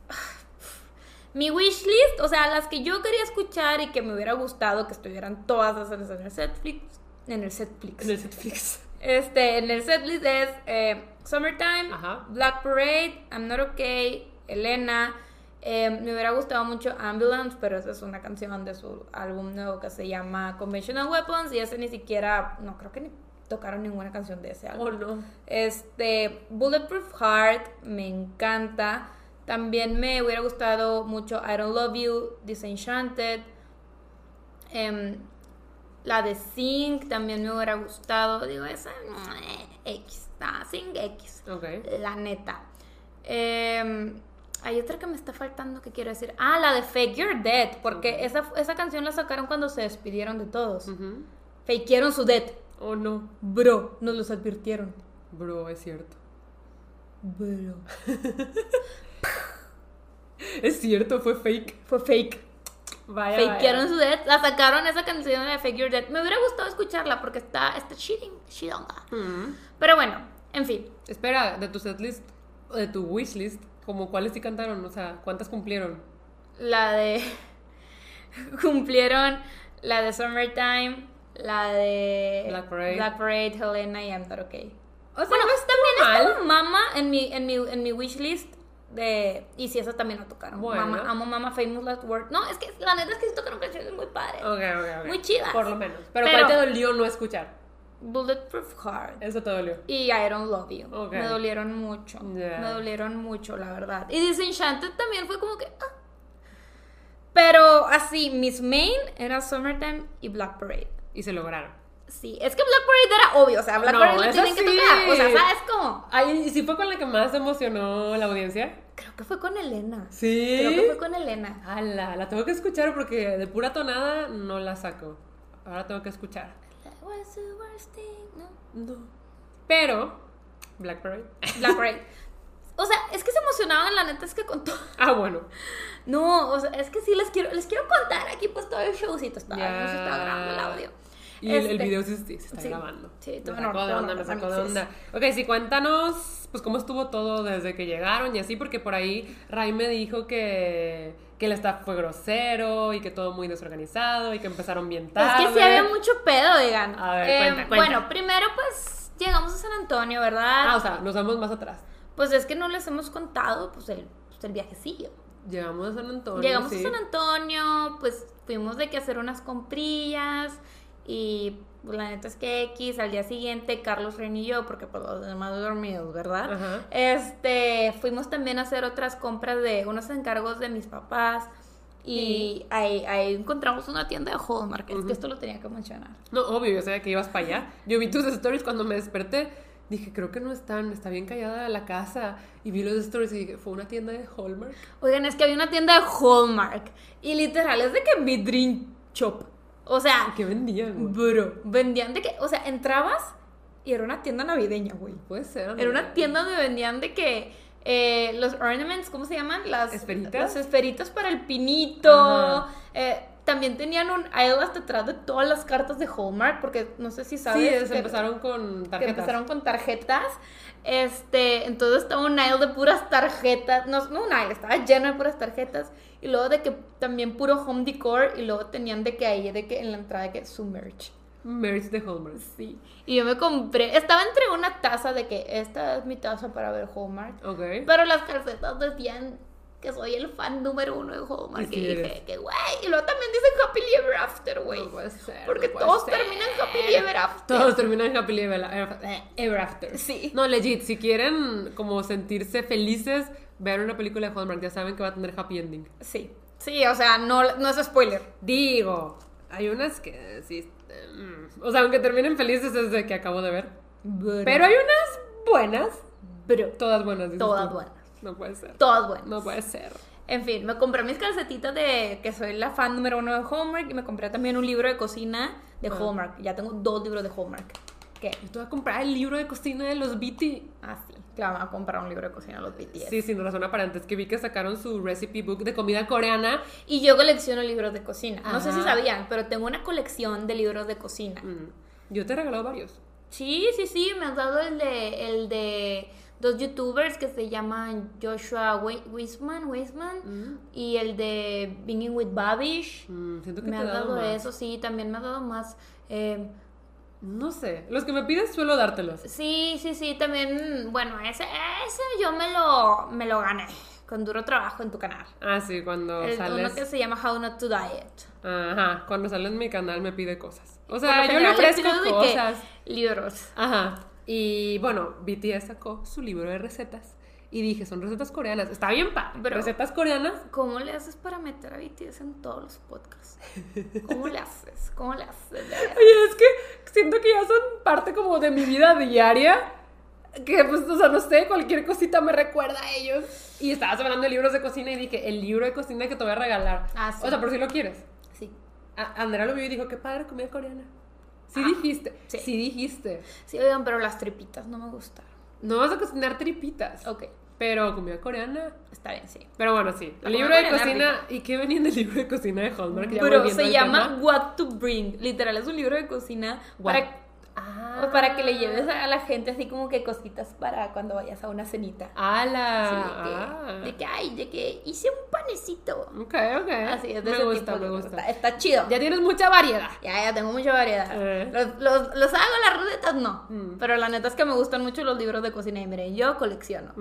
mi wishlist, o sea, las que yo quería escuchar y que me hubiera gustado que estuvieran todas en el setflix. En el setflix. En el Netflix. Este, en el setlist es eh, Summertime, Ajá. Black Parade, I'm Not Okay, Elena. Eh, me hubiera gustado mucho Ambulance, pero esa es una canción de su álbum nuevo que se llama Conventional Weapons y ese ni siquiera, no creo que ni tocaron ninguna canción de ese álbum. Oh, no. Este, Bulletproof Heart, me encanta. También me hubiera gustado mucho I Don't Love You, Disenchanted. Em, la de Sing también me hubiera gustado. Digo, esa X, ah, Sing X, la neta. Em, hay otra que me está faltando que quiero decir. Ah, la de Fake You're Dead, porque esa, esa canción la sacaron cuando se despidieron de todos. Ujú. Fakearon su death. Oh, no. Bro, nos los advirtieron. Bro, es cierto. Bro. Es cierto, fue fake. Fue fake. Vaya. Fakearon su death. La sacaron esa canción de Fake Your Death. Me hubiera gustado escucharla porque está, está cheating, chidonga. Mm. Pero bueno, en fin. Espera, de tu setlist, de tu wishlist, como cuáles sí cantaron, o sea, ¿cuántas cumplieron? La de. Cumplieron la de Summertime, la de. Black Parade. Black Parade, Helena y I'm Not Okay. O sea, Bueno, no también mal. estaba Mama en mi, en mi, en mi wishlist. De, y si esas también la tocaron. Bueno. Mama, amo Mama Famous Last Word. No, es que la neta es que sí tocaron canciones muy padres. Ok, ok, ok. Muy chidas. Por lo menos. Pero, Pero- ¿cuál te dolió no escuchar? Bulletproof Heart. Eso te dolió. Y I Don't Love You. Me dolieron mucho. Me dolieron mucho, la verdad. Y Disenchanted también fue como que. ah. Pero así, Miss Main era Summertime y Black Parade. Y se lograron. Sí, es que Black Parade era obvio. O sea, Black No, Parade lo tienen que tocar. O sea, ¿sabes cómo? Ay, ¿y si fue con la que más emocionó la audiencia? Creo que fue con Elena. Sí. Creo que fue con Elena. Ala, la tengo que escuchar porque de pura tonada no la saco. Ahora tengo que escuchar. What's the worst thing? No. No. Pero, Black Parade. Black Parade. O sea, es que se emocionaban, la neta es que con todo. Ah, bueno. No, o sea, es que sí les quiero, les quiero contar aquí pues todo el showcito. Está, Ya. no se grabando el audio. Y el, el Este, video sí, se está sí. grabando. Sí, me sacó de onda, me sacó de onda. Ok, sí, cuéntanos, pues, cómo estuvo todo desde que llegaron y así, porque por ahí Ray me dijo que, que el staff fue grosero y que todo muy desorganizado y que empezaron bien tarde. Es que sí había mucho pedo, digan. A ver, Eh, cuenta, cuenta. Bueno, primero pues llegamos a San Antonio, ¿verdad? Ah, o sea, nos vamos más atrás. Pues es que no les hemos contado pues el, pues, el viajecillo. Llegamos a San Antonio. Llegamos sí. a San Antonio, pues fuimos de que hacer unas comprillas y pues, la neta es que X al día siguiente Carlos Ren y yo, porque pues los demás dormidos, ¿verdad? Ajá. Este, fuimos también a hacer otras compras de unos encargos de mis papás y ahí, ahí encontramos una tienda de Hallmark, es que esto lo tenía que mencionar. No, obvio, yo sabía que ibas para allá. Yo vi tus stories cuando me desperté. Dije, creo que no están, está bien callada la casa. Y vi los stories y dije, fue una tienda de Hallmark. Oigan, es que había una tienda de Hallmark y literal es de que mi dream shop. O sea, ¿Qué vendían, güey? bro, vendían de que, o sea, entrabas y era una tienda navideña, güey. Puede ser. Era una tienda donde vendían de que eh, los ornaments, ¿cómo se llaman? Las ¿Esferitas? Las esferitas para el pinito. Eh, también tenían un aisle hasta atrás de todas las cartas de Hallmark, porque no sé si sabes. Sí, es- que- empezaron con que tarjetas. empezaron con tarjetas. Este, entonces estaba un aisle de puras tarjetas. No, no un aisle, estaba lleno de puras tarjetas. Y luego de que también puro home decor. Y luego tenían de que ahí, de que en la entrada de que su merch. Merch de Hallmark. Sí. Y yo me compré, estaba entre una taza de que esta es mi taza para ver Hallmark. Ok. Pero las calcetas decían que soy el fan número uno de Hallmark. Y Y, sí dije que güey. Y luego también dicen Happily Ever After, güey. No puede ser. Porque no puede todos ser. terminan Happily Ever After. Todos terminan Happily Ever, Ever- Ever After. Sí. No, legit, si quieren como sentirse felices, ver una película de Hallmark, ya saben que va a tener happy ending. Sí. Sí, o sea, no, no es spoiler. Digo, hay unas que sí. mm, O sea, aunque terminen felices es de que acabo de ver. Pero hay unas buenas. Pero Todas buenas. dices Todas tú. buenas. No puede ser. todas buenas. No puede ser. En fin, me compré mis calcetitas de que soy la fan número uno de Hallmark y me compré también un libro de cocina de Ah. Hallmark. Ya tengo dos libros de Hallmark. ¿Qué? Yo te voy a comprar el libro de cocina de los BT. Ah, sí. Claro, a comprar un libro de cocina a los BTS. Sí, sin razón aparente. Es que vi que sacaron su recipe book de comida coreana. Y yo colecciono libros de cocina. No sé si sabían, pero tengo una colección de libros de cocina. Mm, Yo te he regalado varios. Sí, sí, sí, me has dado el de, el de dos youtubers que se llaman Joshua Wei- Weisman, Weisman y el de Binging with Babish. Mm, siento que Me has dado más. eso, sí, también me has dado más. eh, No sé. Los que me pides suelo dártelos. sí, sí, sí, también, bueno, ese, ese yo me lo, me lo gané con duro trabajo en tu canal. Ah, sí, cuando El, sales. uno que se llama How Not to Diet. Ajá, cuando sale en mi canal me pide cosas. O sea, yo le ofrezco cosas. libros. Ajá. Y bueno, BTS sacó su libro de recetas. Y dije, son recetas coreanas. Está bien, pa. Pero- recetas coreanas. ¿Cómo le haces para meter a BTS en todos los podcasts? ¿Cómo le haces? ¿Cómo le haces? Oye, es que siento que ya son parte como de mi vida diaria. Que pues, o sea, no sé, cualquier cosita me recuerda a ellos. Y estabas hablando de libros de cocina y dije, el libro de cocina que te voy a regalar. Ah, sí. O sea, por si lo quieres. Sí. A- Andrea lo vio y dijo, qué padre comida coreana. Sí Ah, dijiste. sí. Sí. dijiste. Sí, oigan, pero las tripitas no me gustaron. No vas a cocinar tripitas. Ok, Pero comida coreana. está bien, sí. Pero bueno, sí. La El libro de cocina. ¿Y qué venía en el libro de cocina de Hallmark? Ya Pero se llama tema. What to Bring. Literal, es un libro de cocina What- para, Ah. para que le lleves a la gente así como que cositas para cuando vayas a una cenita. ¡Hala! Sí, de, que, Ah. de que, ay, de que hice un panecito. Ok, ok. Así es, de me ese gusta, tipo. me de- gusta. Está, está chido. Ya tienes mucha variedad. Ya, ya tengo mucha variedad. Eh. Los, los, los hago, las recetas no. Mm. Pero la neta es que me gustan mucho los libros de cocina y miren, yo colecciono.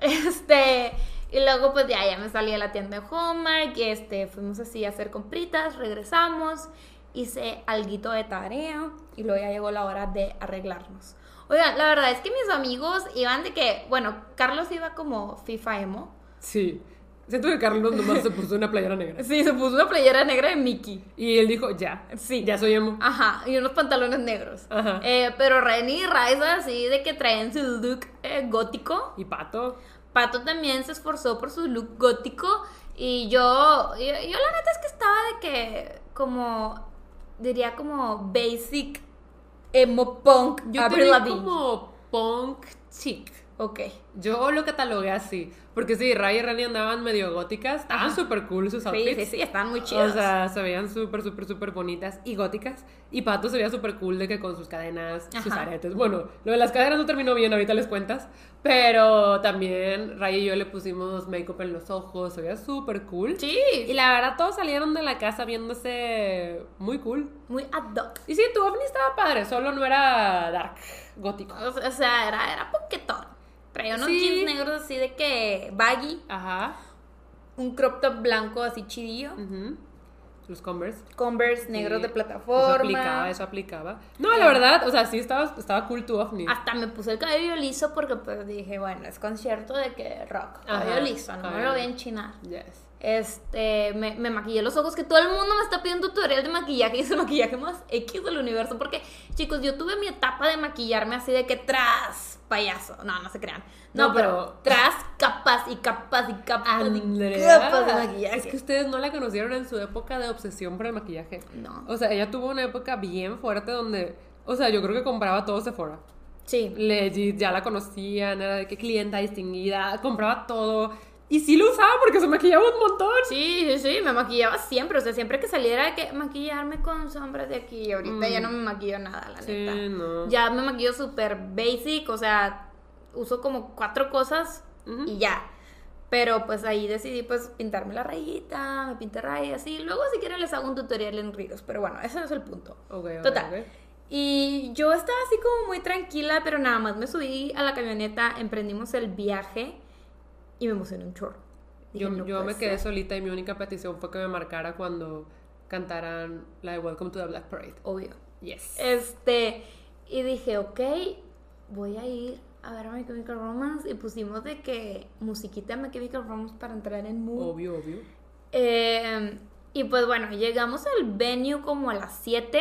Este, y luego pues ya, ya me salí a la tienda de Hallmark, y este, fuimos así a hacer compritas, regresamos, hice alguito de tarea y luego ya llegó la hora de arreglarnos. Oigan, la verdad es que mis amigos iban de que, bueno, Carlos iba como FIFA emo. Sí. Siento que Carlos nomás se puso una playera negra. Sí, se puso una playera negra de Mickey. Y él dijo, ya. Sí. Ya soy emo. Ajá, y unos pantalones negros. Ajá. Eh, pero Ren y Raiza así de que traen su look eh, gótico. Y Pato. Pato también se esforzó por su look gótico. Y yo, yo, yo la neta es que estaba de que como, diría como basic emo punk. Yo te como punk chic. Ok. Yo lo catalogué así. Porque sí, Ray y Rani andaban medio góticas. Estaban Ajá. súper cool sus Sí, outfits. sí, sí, están muy chidos. O sea, se veían súper, súper, súper bonitas y góticas. Y Pato se veía súper cool de que con sus cadenas, sus Ajá. aretes. Bueno, lo de las cadenas no terminó bien, ahorita les cuentas. Pero también Ray y yo le pusimos make-up en los ojos. Se veía súper cool. sí, Y la verdad, todos salieron de la casa viéndose muy cool. muy ad hoc. Y sí, tu ovni estaba padre, solo no era dark, gótico. O sea, era, era punketón. Traía unos Sí. jeans negros así de que baggy, Ajá. un crop top blanco así chidillo, ujú. Los Converse. Converse negros Sí, de Eso plataforma. aplicaba, eso aplicaba. No, la verdad, o sea, sí estaba, estaba cool tu ovni. Hasta me puse el cabello liso porque pues dije, bueno, es concierto de que rock, Ajá, cabello liso, no me lo voy a enchinar. Yes. Este, me, me maquillé los ojos, que todo el mundo me está pidiendo tutorial de maquillaje y es el maquillaje más X del universo. Porque, chicos, yo tuve mi etapa de maquillarme así de que tras payaso. No, no se crean. No, No, pero, pero- tras capas y capas y capas y Andrea, capas de maquillaje. es que ustedes no la conocieron en su época de obsesión por el maquillaje. No. O sea, ella tuvo una época bien fuerte donde, o sea, yo creo que compraba todo Sephora. Sí. Legit, ya la conocían, era de que clienta distinguida, compraba todo. Y sí lo usaba porque se maquillaba un montón. Sí, sí, sí, me maquillaba siempre, o sea, siempre que saliera de que maquillarme con sombras de aquí, ahorita ya no me maquillo nada, la Sí, neta. no. Ya me maquillo súper basic, o sea, uso como cuatro cosas y ya. Pero pues ahí decidí pues pintarme la rayita, me pinté rayas y luego si quieren les hago un tutorial en Reels, pero bueno, ese no es el punto. Ok, ok, Total. ok. Y yo estaba así como muy tranquila, pero nada más me subí a la camioneta, emprendimos el viaje y me emocioné un chorro. Dije, Yo, "No yo me quedé ser". solita y mi única petición fue que me marcara cuando cantaran la de Welcome to the Black Parade. Obvio. Yes. Este, y dije, ok, voy a ir a ver a My Chemical Romance. Y pusimos de que musiquita My Chemical Romance para entrar en mood. Obvio, obvio. Eh, y pues bueno, llegamos al venue como a las 7.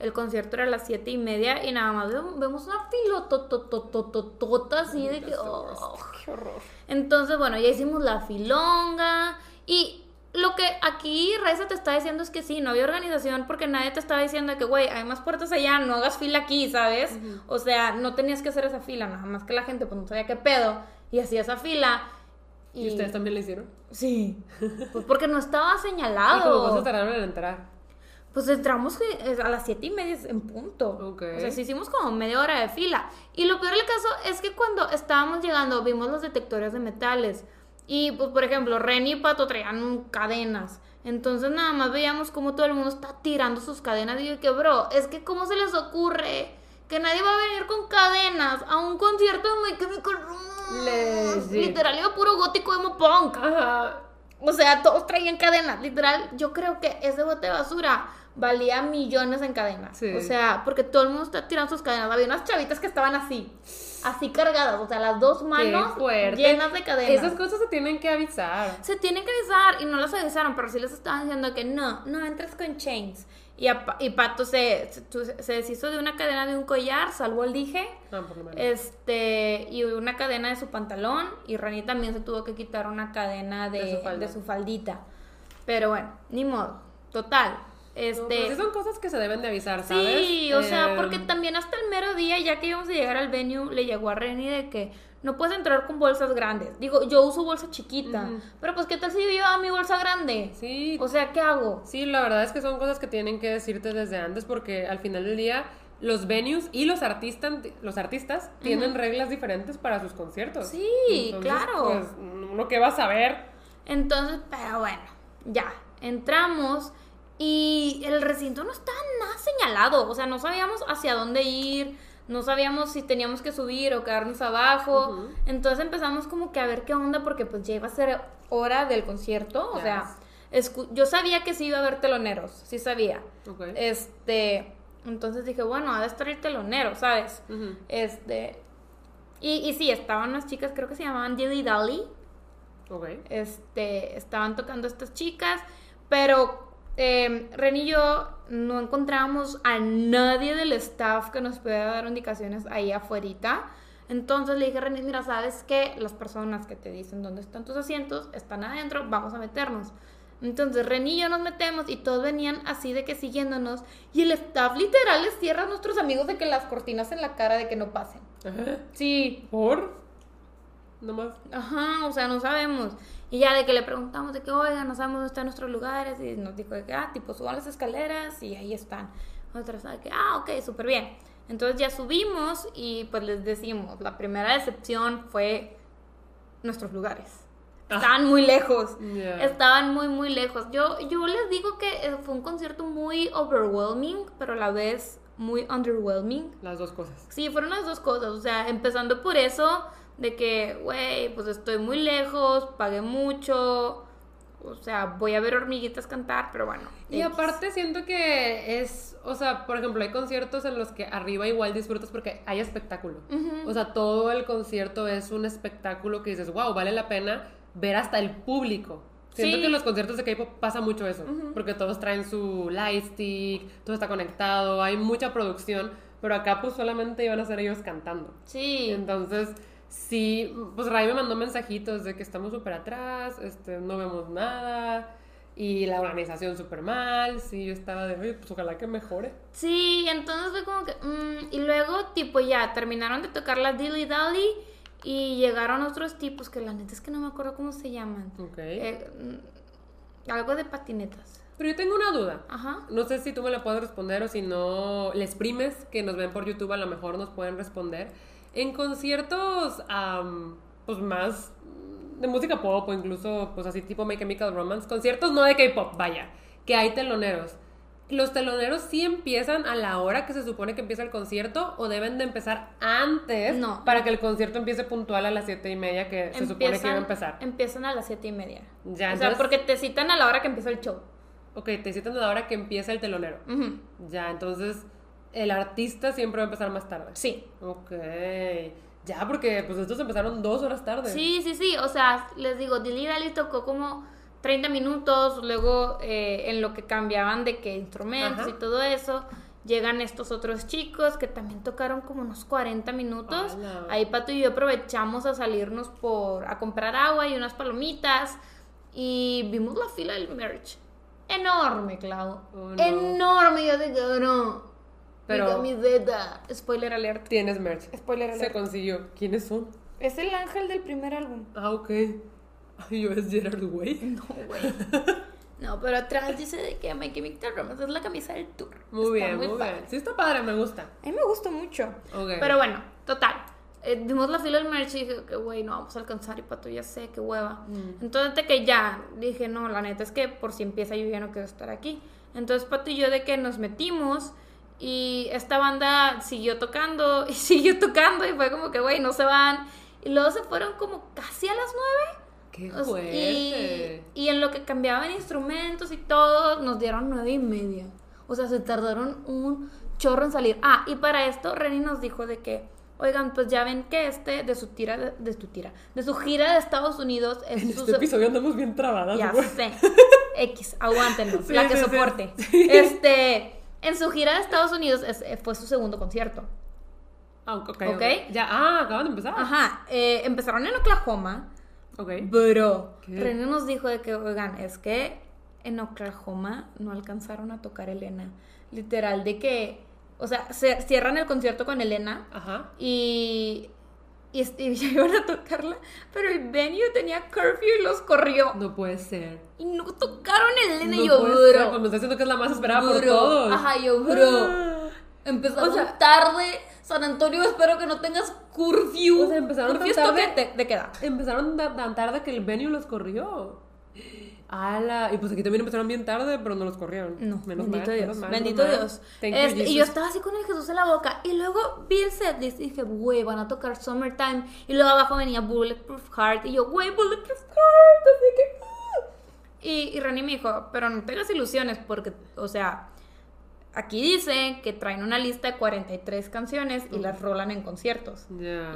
El concierto era a las 7 y media. Y nada más vemos, una filototototota así de que. oh. Qué horror. Entonces, bueno, ya hicimos la filonga. Y lo que aquí Reza te está diciendo es que sí, no había organización porque nadie te estaba diciendo que, güey, hay más puertas allá, no hagas fila aquí, ¿sabes? O sea, no tenías que hacer esa fila, nada más que la gente pues no sabía qué pedo y hacía esa fila. ¿Y, ustedes también la hicieron? Sí, pues porque no estaba señalado. ¿Y cuánto tardaron en entrar? Pues entramos a las siete y media en punto. Ok. O sea, sí hicimos como media hora de fila. Y lo peor del caso es que cuando estábamos llegando vimos los detectores de metales. Y pues, por ejemplo, Ren y Pato traían cadenas. Entonces nada más veíamos como todo el mundo está tirando sus cadenas. Y yo que, bro, es que cómo se les ocurre que nadie va a venir con cadenas a un concierto de My Chemical. Literal, iba puro gótico emo punk. Ajá. O sea, todos traían cadenas. Literal, yo creo que ese bote de basura valía millones en cadenas. Sí. O sea, porque todo el mundo está tirando sus cadenas. Había unas chavitas que estaban así, así cargadas. O sea, las dos manos llenas de cadenas. Esas cosas se tienen que avisar. Se tienen que avisar y no las avisaron, pero sí les estaban diciendo que no, no entres con chains. Y, a y Pato se, se, se deshizo de una cadena de un collar, salvó el dije. No, por lo menos. Este, y una cadena de su pantalón. Y Rani también se tuvo que quitar una cadena de, De su falda. de su faldita. Pero bueno, ni modo. Total. No, Este. pero sí son cosas que se deben de avisar, ¿sabes? Sí, o sea, Eh, porque también hasta el mero día, ya que íbamos a llegar al venue, le llegó a Reni de que no puedes entrar con bolsas grandes. Digo, yo uso bolsa chiquita, pero pues, ¿qué tal si yo llevaba mi bolsa grande? Sí, O sea, ¿qué hago? sí, la verdad es que son cosas que tienen que decirte desde antes porque al final del día los venues y los artistas, los artistas tienen reglas diferentes para sus conciertos. Sí, claro. Pues, uno que va a saber. Entonces, pero bueno, ya, entramos y el recinto no estaba nada señalado, o sea, no sabíamos hacia dónde ir, no sabíamos si teníamos que subir o quedarnos abajo, entonces empezamos como que a ver qué onda porque pues ya iba a ser hora del concierto, o sea, yo sabía que sí iba a haber teloneros, sí sabía, este, entonces dije, bueno, ha de estar el telonero, ¿sabes? Este, y, y sí, estaban unas chicas, creo que se llamaban Dilly Dally, Ok. este, estaban tocando estas chicas, pero eh, Ren y yo no encontrábamos a nadie del staff que nos pudiera dar indicaciones ahí afuera. Entonces le dije a Ren, mira, ¿sabes qué? Las personas que te dicen dónde están tus asientos están adentro, vamos a meternos. Entonces Ren y yo nos metemos y todos venían así de que siguiéndonos y el staff literal les cierra a nuestros amigos de que las cortinas en la cara de que no pasen. Ajá. Sí, ¿Por? Nomás. Ajá, o sea, no sabemos. Y ya de que le preguntamos de que, oiga, no sabemos dónde están nuestros lugares. Y nos dijo de que, ah, tipo, suban las escaleras y ahí están. Otras, de que, ah, ok, súper bien. Entonces ya subimos y pues les decimos, la primera decepción fue nuestros lugares. Estaban muy lejos. Ya. Estaban muy, muy lejos. Yo, yo les digo que eh, fue un concierto muy overwhelming, pero a la vez muy underwhelming. Las dos cosas. Sí, fueron las dos cosas. O sea, empezando por eso, de que, güey, pues estoy muy lejos, pagué mucho. O sea, voy a ver hormiguitas cantar, pero bueno. Y X. aparte siento que es, o sea, por ejemplo, hay conciertos en los que arriba igual disfrutas porque hay espectáculo. Ujú. O sea, todo el concierto es un espectáculo que dices, wow, vale la pena ver hasta el público. Siento Sí. que en los conciertos de K-pop pasa mucho eso, porque todos traen su lightstick, todo está conectado, hay mucha producción, pero acá pues solamente iban a ser ellos cantando. Sí. Entonces, sí, pues Ray me mandó mensajitos de que estamos súper atrás, este, no vemos nada, y la organización súper mal, sí, yo estaba de, "Oye, pues ojalá que mejore. Sí, entonces fue como que. mm, y luego, tipo, ya terminaron de tocar la Dilly Dally y llegaron otros tipos que la neta es que no me acuerdo cómo se llaman. Ok. Eh, mm, algo de patinetas. Pero yo tengo una duda. Ajá. No sé si tú me la puedes responder o si no, les primes que nos ven por YouTube a lo mejor nos pueden responder. En conciertos, am, pues más de música pop o incluso, pues así tipo My Chemical Romance, conciertos no de K-pop, vaya, que hay teloneros. ¿Los teloneros sí empiezan a la hora que se supone que empieza el concierto o deben de empezar antes No. para que el concierto empiece puntual a las siete y media que se supone que iba a empezar? Empiezan a las siete y media. Ya, o sea, entonces- porque te citan a la hora que empieza el show. Ok, te citan a la hora que empieza el telonero. Ujú. Ya, entonces el artista siempre va a empezar más tarde. Sí. Ok. Ya, porque pues estos empezaron dos horas tarde. Sí, sí, sí. O sea, les digo, Dilly Dally tocó como 30 minutos, luego eh, en lo que cambiaban de que instrumentos Ajá. y todo eso, llegan estos otros chicos que también tocaron como unos 40 minutos. Ahí Pato y yo aprovechamos a salirnos por a comprar agua y unas palomitas. y vimos la fila del merch. Enorme, Clau. Oh, no. Enorme. Yo dije, no. Pero- Mi camiseta. Spoiler alert. Tienes merch. Spoiler Se alert. consiguió. ¿Quiénes son? Es el ángel del primer álbum. Ah, ok. Ay, yo es Gerard Way. No, güey. No, pero atrás dice de que My Chemical Romance es la camisa del tour. Muy Está bien, muy, padre. bien. Sí, está padre, me gusta. A mí me gustó mucho. Ok. Pero bueno, total. Eh, dimos la fila del merch y dije que, güey, no vamos a alcanzar. Y pato, ya sé, qué hueva. Mm. Entonces, de que ya dije, no, la neta es que por si empieza yo ya no quiero estar aquí. Entonces, Pato y yo de que nos metimos y esta banda siguió tocando y siguió tocando y fue como que, güey, no se van. Y luego se fueron como casi a las nueve. Qué O sea, y, y en lo que cambiaban instrumentos y todo, nos dieron nueve y media. O sea, se tardaron un chorro en salir. Ah, y para esto, Reni nos dijo de que, oigan, pues ya ven que este, de su tira, de, de su tira, de su gira de Estados Unidos, es En su este episodio andamos bien trabadas. ya güey. sé. X, aguántenlo. Sí, la que sí. soporte. Sí. Este, en su gira de Estados Unidos es- eh, fue su segundo concierto. Ah, ok, ok. Ok. Ya, ah, acaban de empezar. Ajá. eh, empezaron en Oklahoma. Ok. Pero ¿Qué? René nos dijo de que, oigan, es que en Oklahoma no alcanzaron a tocar Elena. Literal, de que, o sea, se cierran el concierto con Elena Ajá. y, y, est- y ya iban a tocarla, pero el venue tenía curfew y los corrió. No puede ser. Y no tocaron Elena no yo, puede ser, bro. Pues me está diciendo que es la más esperada por todos. Ajá, yo, bro. Empezaron O sea- tarde. San Antonio, espero que no tengas curfew. O sea, empezaron curfew tan tarde. de, de qué edad? Empezaron tan tarde que el venue los corrió. ¡Hala! Y pues aquí también empezaron bien tarde, pero no los corrieron. No, Menos bendito mal, Dios, menos mal, bendito menos mal. Dios. You, y yo estaba así con el Jesús en la boca. Y luego vi el setlist y dije, güey, van a tocar Summertime. Y luego abajo venía Bulletproof Heart. Y yo, güey, Bulletproof Heart. Así que. ah. Y, y Rani me dijo, pero no tengas ilusiones porque, o sea, aquí dice que traen una lista de 43 canciones y las rolan en conciertos.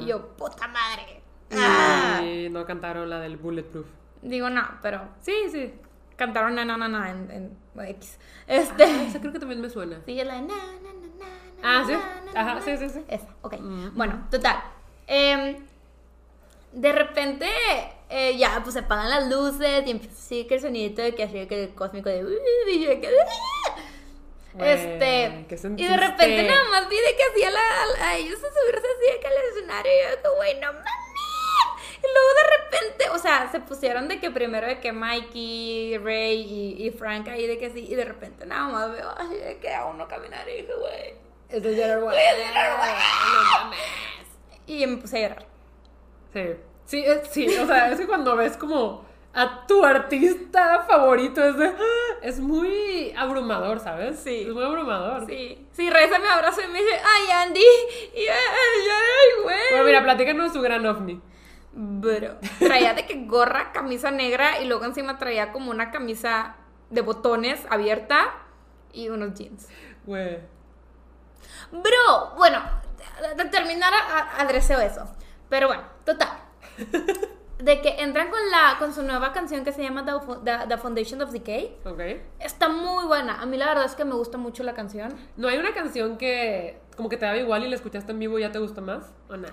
Y yo, puta madre. Ah. Y no cantaron la del Bulletproof. Digo, no, pero sí, sí. Cantaron na na na na en, en X. Este. Ah, esa creo que también me suena. Sí, es la de na, na, na, na, Ah, na, ¿sí? Ajá, na. sí, sí, sí. Esa, ok. Mm. Bueno, total. Em, de repente, eh, ya, pues se apagan las luces y empieza así que el sonidito de que así que el cósmico de... Y yo de que, "Ah". Este, ¿qué y de repente nada más vi de que hacía la, a- ellos a subirse así de que al escenario y yo güey, no mames. Y luego de repente, o sea, se pusieron de que primero de que Mikey, Ray y, y Frank ahí de que sí, y de repente nada más veo así de que a uno caminar y dije, güey, Es de Gerard Way. Güey, es mames. y me puse a llorar. Sí. Sí, es- sí, o sea, es que cuando ves como a tu artista favorito es de... ¡ah! Es muy abrumador, ¿sabes? Sí. Es muy abrumador. Sí, sí, Reza me abrazó y me dice, ay, Andy, y ay, ay, güey. Bueno, mira, platícanos su gran ovni. Bro, traía de que gorra, camisa negra y luego encima traía como una camisa de botones abierta y unos jeans. Güey. Bro, bueno, de, terminar adreseo eso. Pero bueno, total. De que entran con la con su nueva canción que se llama The, Fo- The- The Foundation of Decay. Ok. Está muy buena. A mí la verdad es que me gusta mucho la canción. ¿No hay una canción que como que te daba igual y la escuchaste en vivo y ya te gusta más? ¿O no?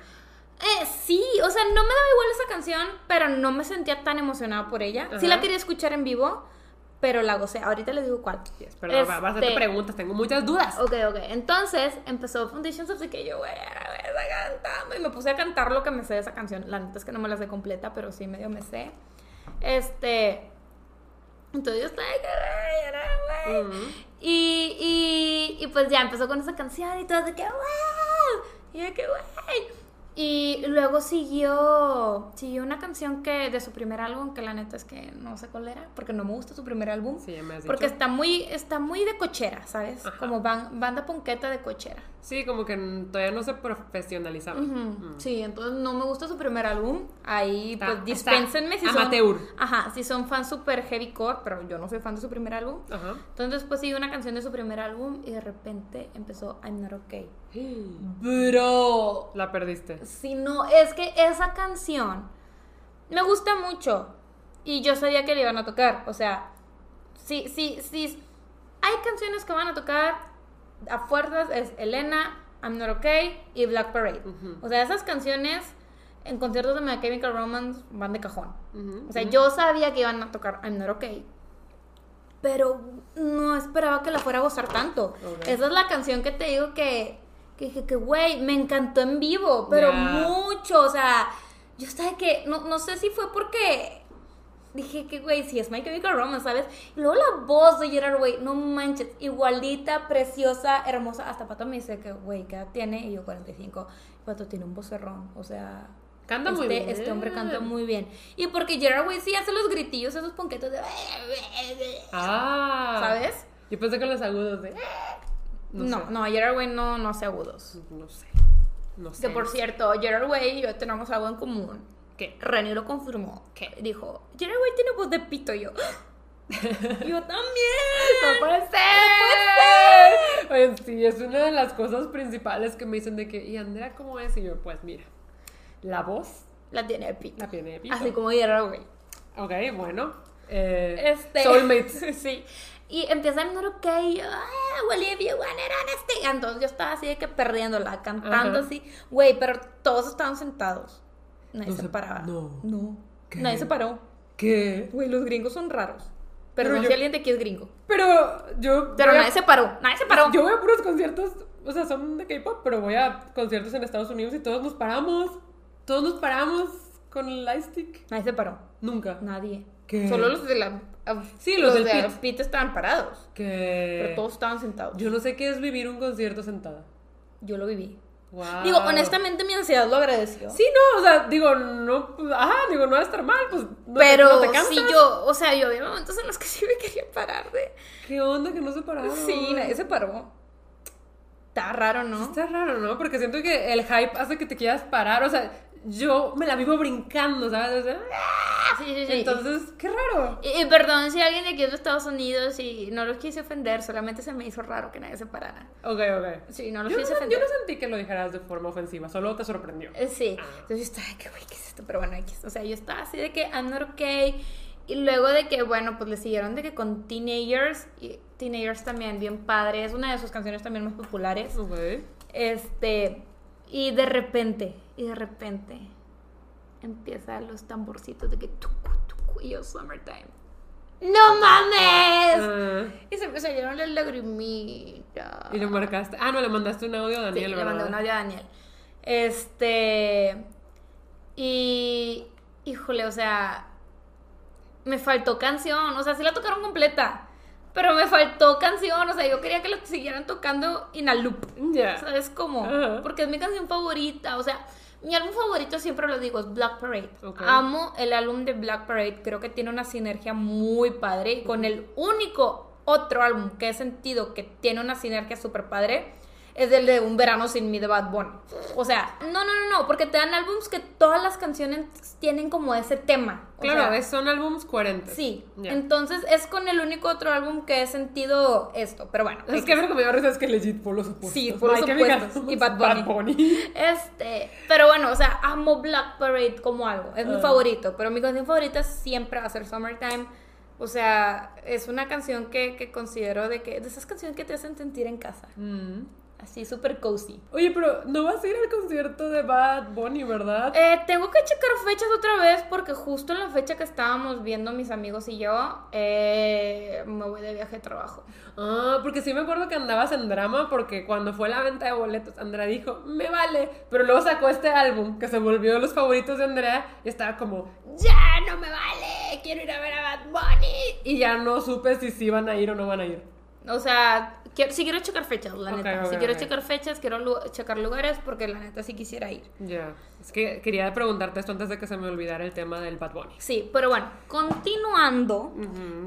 Eh, sí, o sea, no me daba igual esa canción, pero no me sentía tan emocionada por ella. Sí la quería escuchar en vivo, pero la gocé. Ahorita les digo cuál. Yes, perdón, va- vas a hacerte Este, preguntas, tengo muchas dudas. Ok, ok. Entonces empezó Foundations of Decay. Yo, güey, cantando. Y me puse a cantar lo que me sé de esa canción. La neta es que no me la sé completa, pero sí medio me sé. Este. Entonces yo estaba que, güey, güey. Ujú. Y, y, y pues ya empezó con esa canción y todo de que, wow. Y de que, güey. Y luego siguió, siguió una canción que de su primer álbum, que la neta es que no sé cuál era, porque no me gusta su primer álbum. Sí, me has Porque dicho. está muy, está muy de cochera, ¿sabes? Ajá. Como ban- banda ponqueta de cochera. Sí, como que todavía no se profesionalizaba. Ujú. Mm. Sí, entonces no me gusta su primer álbum. Ahí, Está- pues dispénsenme si amateur. son. Ajá, si son fans super heavycore, pero yo no soy fan de su primer álbum. Ajá. Entonces después siguió una canción de su primer álbum y de repente empezó I'm Not Okay. Bro. La perdiste. Si no, es que esa canción me gusta mucho. Y yo sabía que le iban a tocar. O sea, sí, sí, sí. Hay canciones que van a tocar a fuerzas. Es Elena, I'm Not Okay y Black Parade. O sea, esas canciones en conciertos de My Chemical Romance van de cajón. O sea, yo sabía que iban a tocar I'm Not Okay. Pero no esperaba que la fuera a gozar tanto. Esa es la canción que te digo que, que dije que, güey, me encantó en vivo, pero mucho. O sea, yo estaba que, no, no sé si fue porque dije que, güey, si es My Chemical Romance, ¿sabes? Y luego la voz de Gerard Way, no manches, igualita, preciosa, hermosa. Hasta Pato me dice que, güey, ¿qué edad tiene? Y yo 45. Pato tiene un vocerrón, o sea... Canta muy este, bien. Este hombre canta muy bien. Y porque Gerard Way sí hace los gritillos, esos ponquetos de... Ah. ¿Sabes? Yo pensé con los agudos de. No, sé. no, Gerard Way no, no hace agudos. No sé. No sé. Que por cierto, Gerard Way y yo tenemos algo en común. ¿Qué? René lo confirmó. Que dijo, Gerard Way tiene voz de pito. Y yo, yo también. ¡No puede ser! Oye, sí, es una de las cosas principales que me dicen de que, ¿y Andrea cómo es? Y yo, pues mira, la voz La tiene de pito. la tiene de pito. Así como Gerard Way. Ok, bueno. Eh, Este. Soulmates. sí. Y empieza el número que y yo, ah, Olivia, when it. Entonces yo estaba así de que perdiéndola, cantando así. Güey, pero todos estaban sentados. Nadie No se se- paraba. no. No. ¿Qué? Nadie se paró. ¿Qué? Güey, los gringos son raros. Pero Perdón yo- si alguien de aquí es gringo. Pero yo. Pero a- nadie se paró. Nadie se paró. Yo voy a puros conciertos, o sea, son de K-pop, pero voy a conciertos en Estados Unidos y todos nos paramos. Todos nos paramos con el lightstick. Nadie se paró. Nunca. Nadie. Solo los de la. ah, Sí, los del de pit. pit estaban parados. Que. Pero todos estaban sentados. Yo, Yo no sé qué es vivir un concierto sentada. lo viví. Wow. Digo, honestamente, mi ansiedad lo agradeció. Sí, no, o sea, digo, no, ajá, digo, no va a estar mal, pues no pero no te cansas. sí, yo, o sea, yo había momentos en los que sí me quería parar de. ¿Qué onda que no se pararon? Sí, nadie se paró. Está raro, ¿no? Está raro, ¿no? Porque siento que el hype hace que te quieras parar, o sea, yo me la vivo brincando, ¿sabes? O sea, Sí, sí, sí. Entonces, qué raro. Y, y perdón si alguien de aquí es de Estados Unidos y no los quise ofender, solamente se me hizo raro que nadie se parara. Ok, ok. Sí, no los Yo quise no, ofender. yo no sentí que lo dijeras de forma ofensiva, solo te sorprendió. Eh, Sí, Ah. entonces yo estaba que, güey, ¿qué es esto? Pero bueno. O sea, yo estaba así de que I'm not okay. Y luego de que, bueno, pues le siguieron de que con Teenagers. Y Teenagers también, bien padre. Es una de sus canciones también más populares. Ok. Este. Y de repente, y de repente, empiezan los tamborcitos de que tucu, tucu, y yo, Summertime. ¡No mames! Ah, Y se me salieron las lagrimitas. y lo marcaste. Ah, no, le mandaste un audio a Sí, Daniel, le ¿verdad? mandé un audio a Daniel. Este. Y. Híjole, o sea. Me faltó canción. O sea, sí la tocaron completa. Pero me faltó canción. O sea, yo quería que la siguieran tocando in a loop. Ya. ¿Sabes cómo? Porque es mi canción favorita. O sea, mi álbum favorito siempre lo digo, es Black Parade. Ok. Amo el álbum de Black Parade. Creo que tiene una sinergia muy padre. Y con el único otro álbum que he sentido que tiene una sinergia súper padre es el de Un Verano Sin Mí de Bad Bunny. O sea, no, no, no, no. Porque te dan álbums que todas las canciones tienen como ese tema. O Claro, sea, es- son álbums coherentes. Sí, Ya. entonces es con el único otro álbum que he sentido esto, pero bueno. Es que ver que me dio risa es que legit por los opuestos. Sí, por los opuestos. Y Bad Bunny. Este, pero bueno, o sea, amo Black Parade como algo, es mi Ah. favorito, pero mi canción favorita siempre va a ser Summertime. O sea, es una canción que, que considero de que de esas canciones que te hacen sentir en casa, Mm. Así súper cozy. Oye, pero no vas a ir al concierto de Bad Bunny, ¿verdad? Eh, tengo que checar fechas otra vez porque justo en la fecha que estábamos viendo mis amigos y yo, eh, me voy de viaje de trabajo. Ah, porque sí me acuerdo que andabas en drama porque cuando fue la venta de boletos, Andrea dijo, me vale. Pero luego sacó este álbum que se volvió de los favoritos de Andrea y estaba como, Ya no me vale, quiero ir a ver a Bad Bunny. y ya no supe si sí van a ir o no van a ir. O sea, quiero, sí quiero checar fechas, la Ok, neta. ok, si quiero checar fechas, quiero lu- checar lugares porque la neta sí quisiera ir. Ya, es que quería preguntarte esto antes de que se me olvidara el tema del Bad Bunny. Sí, pero bueno, continuando.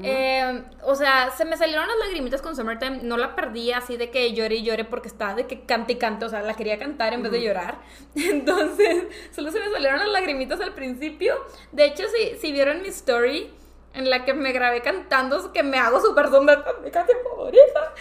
eh, o sea, se me salieron las lagrimitas con Summertime. No la perdí así de que llore y llore porque estaba de que cante y cante. O sea, la quería cantar en vez de llorar. Entonces, solo se me salieron las lagrimitas al principio. De hecho, si, si vieron mi story en la que me grabé cantando, que me hago súper sonda mi canción favorita,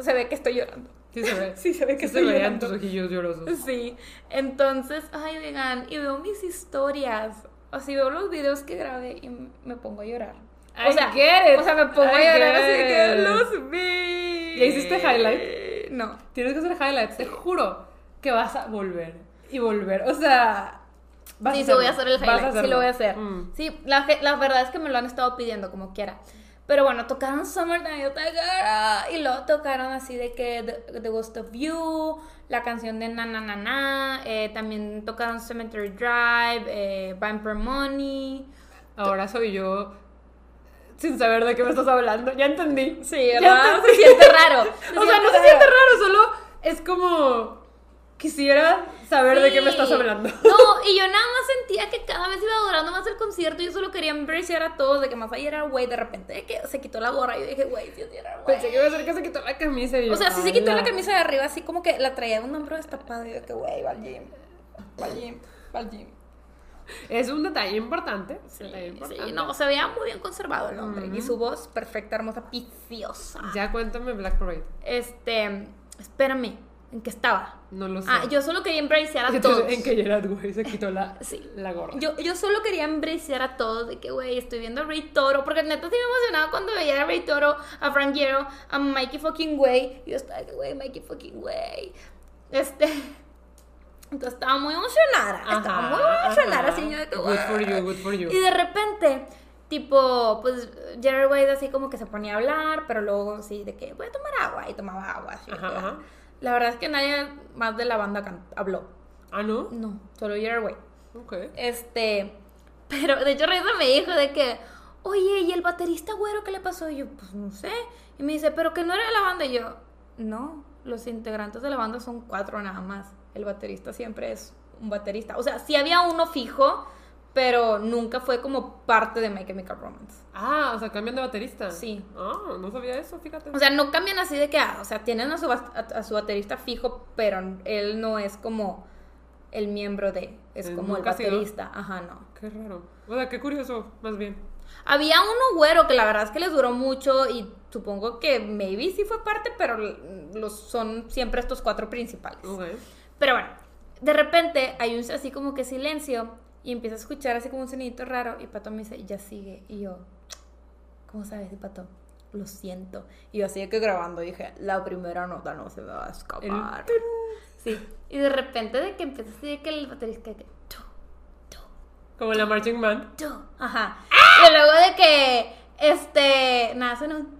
se ve que estoy llorando. Sí se ve. Sí, se ve que Sí se estoy veían llorando. tus ojillos llorosos. Sí, entonces, ay, oigan, y veo mis historias, así veo los videos que grabé y me pongo a llorar. I o sea, get it. o sea, me pongo a llorar así que los vi. ¿Ya hiciste highlight? No. Tienes que hacer highlights, te juro que vas a volver y volver. O sea, Vas sí, a sí voy a hacer el highlight, sí lo voy a hacer. Mm. Sí, la, la verdad es que me lo han estado pidiendo como quiera. Pero bueno, tocaron Summertime y luego tocaron así de que The, The Ghost of You, la canción de Na Na Na Na, eh, también tocaron Cemetery Drive, eh, Vampire Money. Ahora soy yo sin saber de qué me estás hablando. Ya entendí. Sí, Ya ¿verdad? entendí. Se siente raro. O sea, no se siente raro, solo es como quisiera saber de qué me estás hablando. No, y yo nada más sentía que cada vez iba durando más el concierto. Yo solo quería embracear a todos, de que más allá era güey. De repente de que se quitó la gorra. Y yo dije, güey, sí era güey. Pensé que iba a ser que se quitó la camisa y O sea, sí se quitó la camisa de arriba, así como que la traía un hombro destapado. Y yo, que güey, va al gym. Va al gym, va al gym. Es un detalle importante. Sí, detalle importante. sí, no, se veía muy bien conservado el hombre. Y su voz perfecta, hermosa, piciosa. Ya cuéntame Black Parade. Este, espérame, ¿en qué estaba? No lo sé. Ah, yo solo quería embracear a todos. En que Gerard, güey, se quitó la, Sí. la gorra. Yo, yo solo quería embracear a todos de que, güey, estoy viendo a Ray Toro. Porque neta estoy emocionada cuando veía a Ray Toro, a Frank Gero, a Mikey fucking Way. Y yo estaba de que, güey, Mikey fucking Way. Este. Entonces estaba muy emocionada. estaba muy emocionada. Así yo de que, Good for you, good for you. Y de repente, tipo, pues Jared Wade así como que se ponía a hablar, pero luego sí, de que voy a tomar agua. Y tomaba agua. Así, ajá. La verdad es que nadie más de la banda habló. Ah, ¿no? No, solo Jared Wade. Ok. Este, pero de hecho Reza me dijo de que, oye, ¿y el baterista güero qué le pasó? Y yo, pues no sé. Y me dice, pero que no era de la banda. Y yo, no, los integrantes de la banda son cuatro nada más. El baterista siempre es un baterista. O sea, sí había uno fijo, pero nunca fue como parte de My Chemical Romance. Ah, o sea, cambian de baterista. Sí. Ah, no sabía eso, fíjate. O sea, no cambian así de que, ah, o sea, tienen a su, a, a su baterista fijo, pero él no es como el miembro de, es Él como el baterista. Ajá, no. Qué raro. O sea, qué curioso, más bien. Había uno güero que la verdad es que les duró mucho y supongo que maybe sí fue parte, pero los son siempre estos cuatro principales. Ok. Pero bueno, de repente hay un así como que silencio y empieza a escuchar así como un sonidito raro y Pato me dice, ya sigue. Y yo, ¿cómo sabes, Pato? Lo siento. Y yo así de que grabando dije, la primera nota no se me va a escapar. Sí. Y de repente de que empieza así de que el baterista que... Como la Marching Band. Ajá. Y luego de que, este, nada, suena un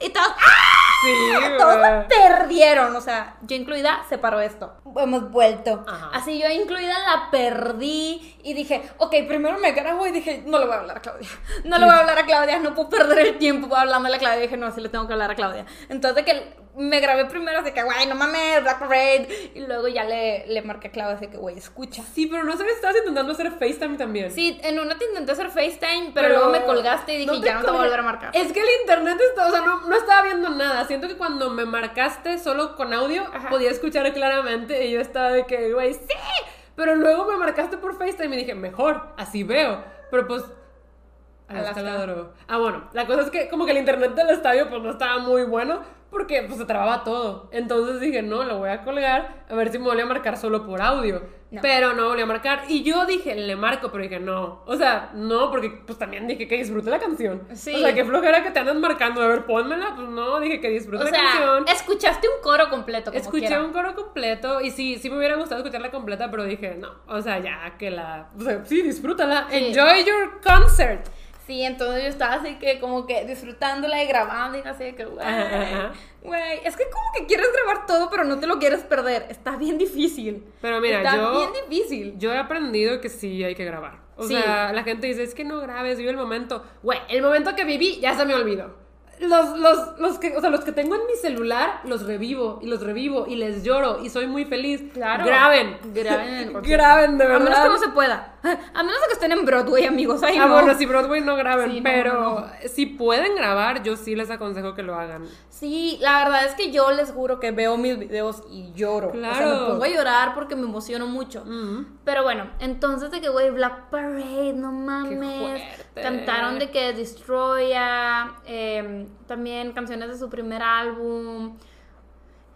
y todos, ¡ah! Sí, Todos perdieron, o sea, yo incluida se paró esto. Hemos vuelto. Ajá. Así yo incluida la perdí y dije, ok, primero me grabo y dije, no le voy a hablar a Claudia. No le voy a hablar a Claudia, no puedo perder el tiempo hablándole a Claudia. dije, no, sí le tengo que hablar a Claudia. Entonces que me grabé primero, así que, güey, no mames, Black Parade. Y luego ya le, le marqué a Claudia, así que, güey, escucha. Sí, pero no sabes, estabas intentando hacer FaceTime también. Sí, en una te intenté hacer FaceTime, pero, luego me colgaste y dije, ya no te voy a volver a marcar. Es que el internet está, o sea, no, no estaba viendo nada. Siento que cuando me marcaste solo con audio, Ajá. podía escuchar claramente y yo estaba de que, güey, sí. Pero luego me marcaste por FaceTime y dije, mejor, así veo. Pero pues. Alaska. Ah, bueno, la cosa es que como que el internet del estadio pues no estaba muy bueno porque pues se trababa todo. Entonces dije, no, lo voy a colgar a ver si me volví a marcar solo por audio. No. Pero no volví a marcar. Y yo dije, le marco, pero dije, no. O sea, no, porque pues también dije que disfrute la canción. Sí. O sea, que flojera que te andas marcando. A ver, pónmela. Pues no, dije que disfrute O la sea, canción. escuchaste un coro completo. Como Escuché quiera. un coro completo y sí, sí me hubiera gustado escucharla completa, pero dije, no, o sea, ya que la, o sea, sí, disfrútala, Sí. enjoy your concert. Sí, entonces yo estaba así que como que disfrutándola y grabando y así que, güey, es que como que quieres grabar todo pero no te lo quieres perder. Está bien difícil. Pero mira, Está yo, bien difícil. yo he aprendido que sí hay que grabar. O Sí. sea, la gente dice, es que no grabes, vive el momento. Güey, el momento que viví ya se me olvidó. Los, los, los que, o sea, los que tengo en mi celular, los revivo y los revivo y les lloro y soy muy feliz. Claro. Graben. Graben. Graben, de A menos verdad. que no se pueda. A menos que estén en Broadway, amigos. Ay, Ah, no. bueno, si Broadway no graben, Sí, pero no, no. si pueden grabar, yo sí les aconsejo que lo hagan. Sí, la verdad es que yo les juro que veo mis videos y lloro. O sea, Claro. me pongo a llorar porque me emociono mucho. Pero bueno, entonces de que, güey, Black Parade, no mames. Cantaron de que Destroya, eh, también canciones de su primer álbum.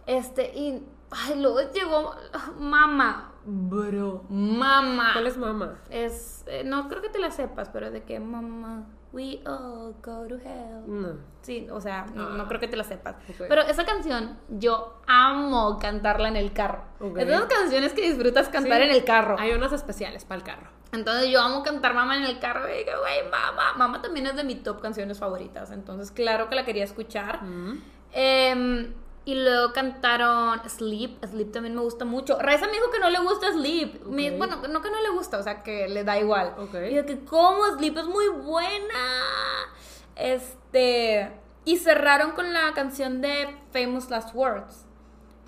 Este, y. Ay, luego llegó Mama. Bro, Mama. ¿Cuál es mamá? Es. eh, no creo que te la sepas, pero de que Mama. We all go to hell. No. Sí, o sea, no, no Ah. creo que te la sepas. Pero esa canción, yo amo cantarla en el carro. Ok. Es de esas canciones que disfrutas cantar Sí, en el carro. Hay unas especiales para el carro. Entonces yo amo cantar mamá en el carro y que, güey, mamá. Mamá también es de mis top canciones favoritas. Entonces, claro que la quería escuchar. Mm. Em, y luego cantaron Sleep. Sleep también me gusta mucho. Reza me dijo que no le gusta Sleep. Me- Ok. bueno, no que no le gusta, o sea, que le da igual. Ok. Y de que, ¿cómo? Sleep es muy buena. Este. Y cerraron con la canción de Famous Last Words.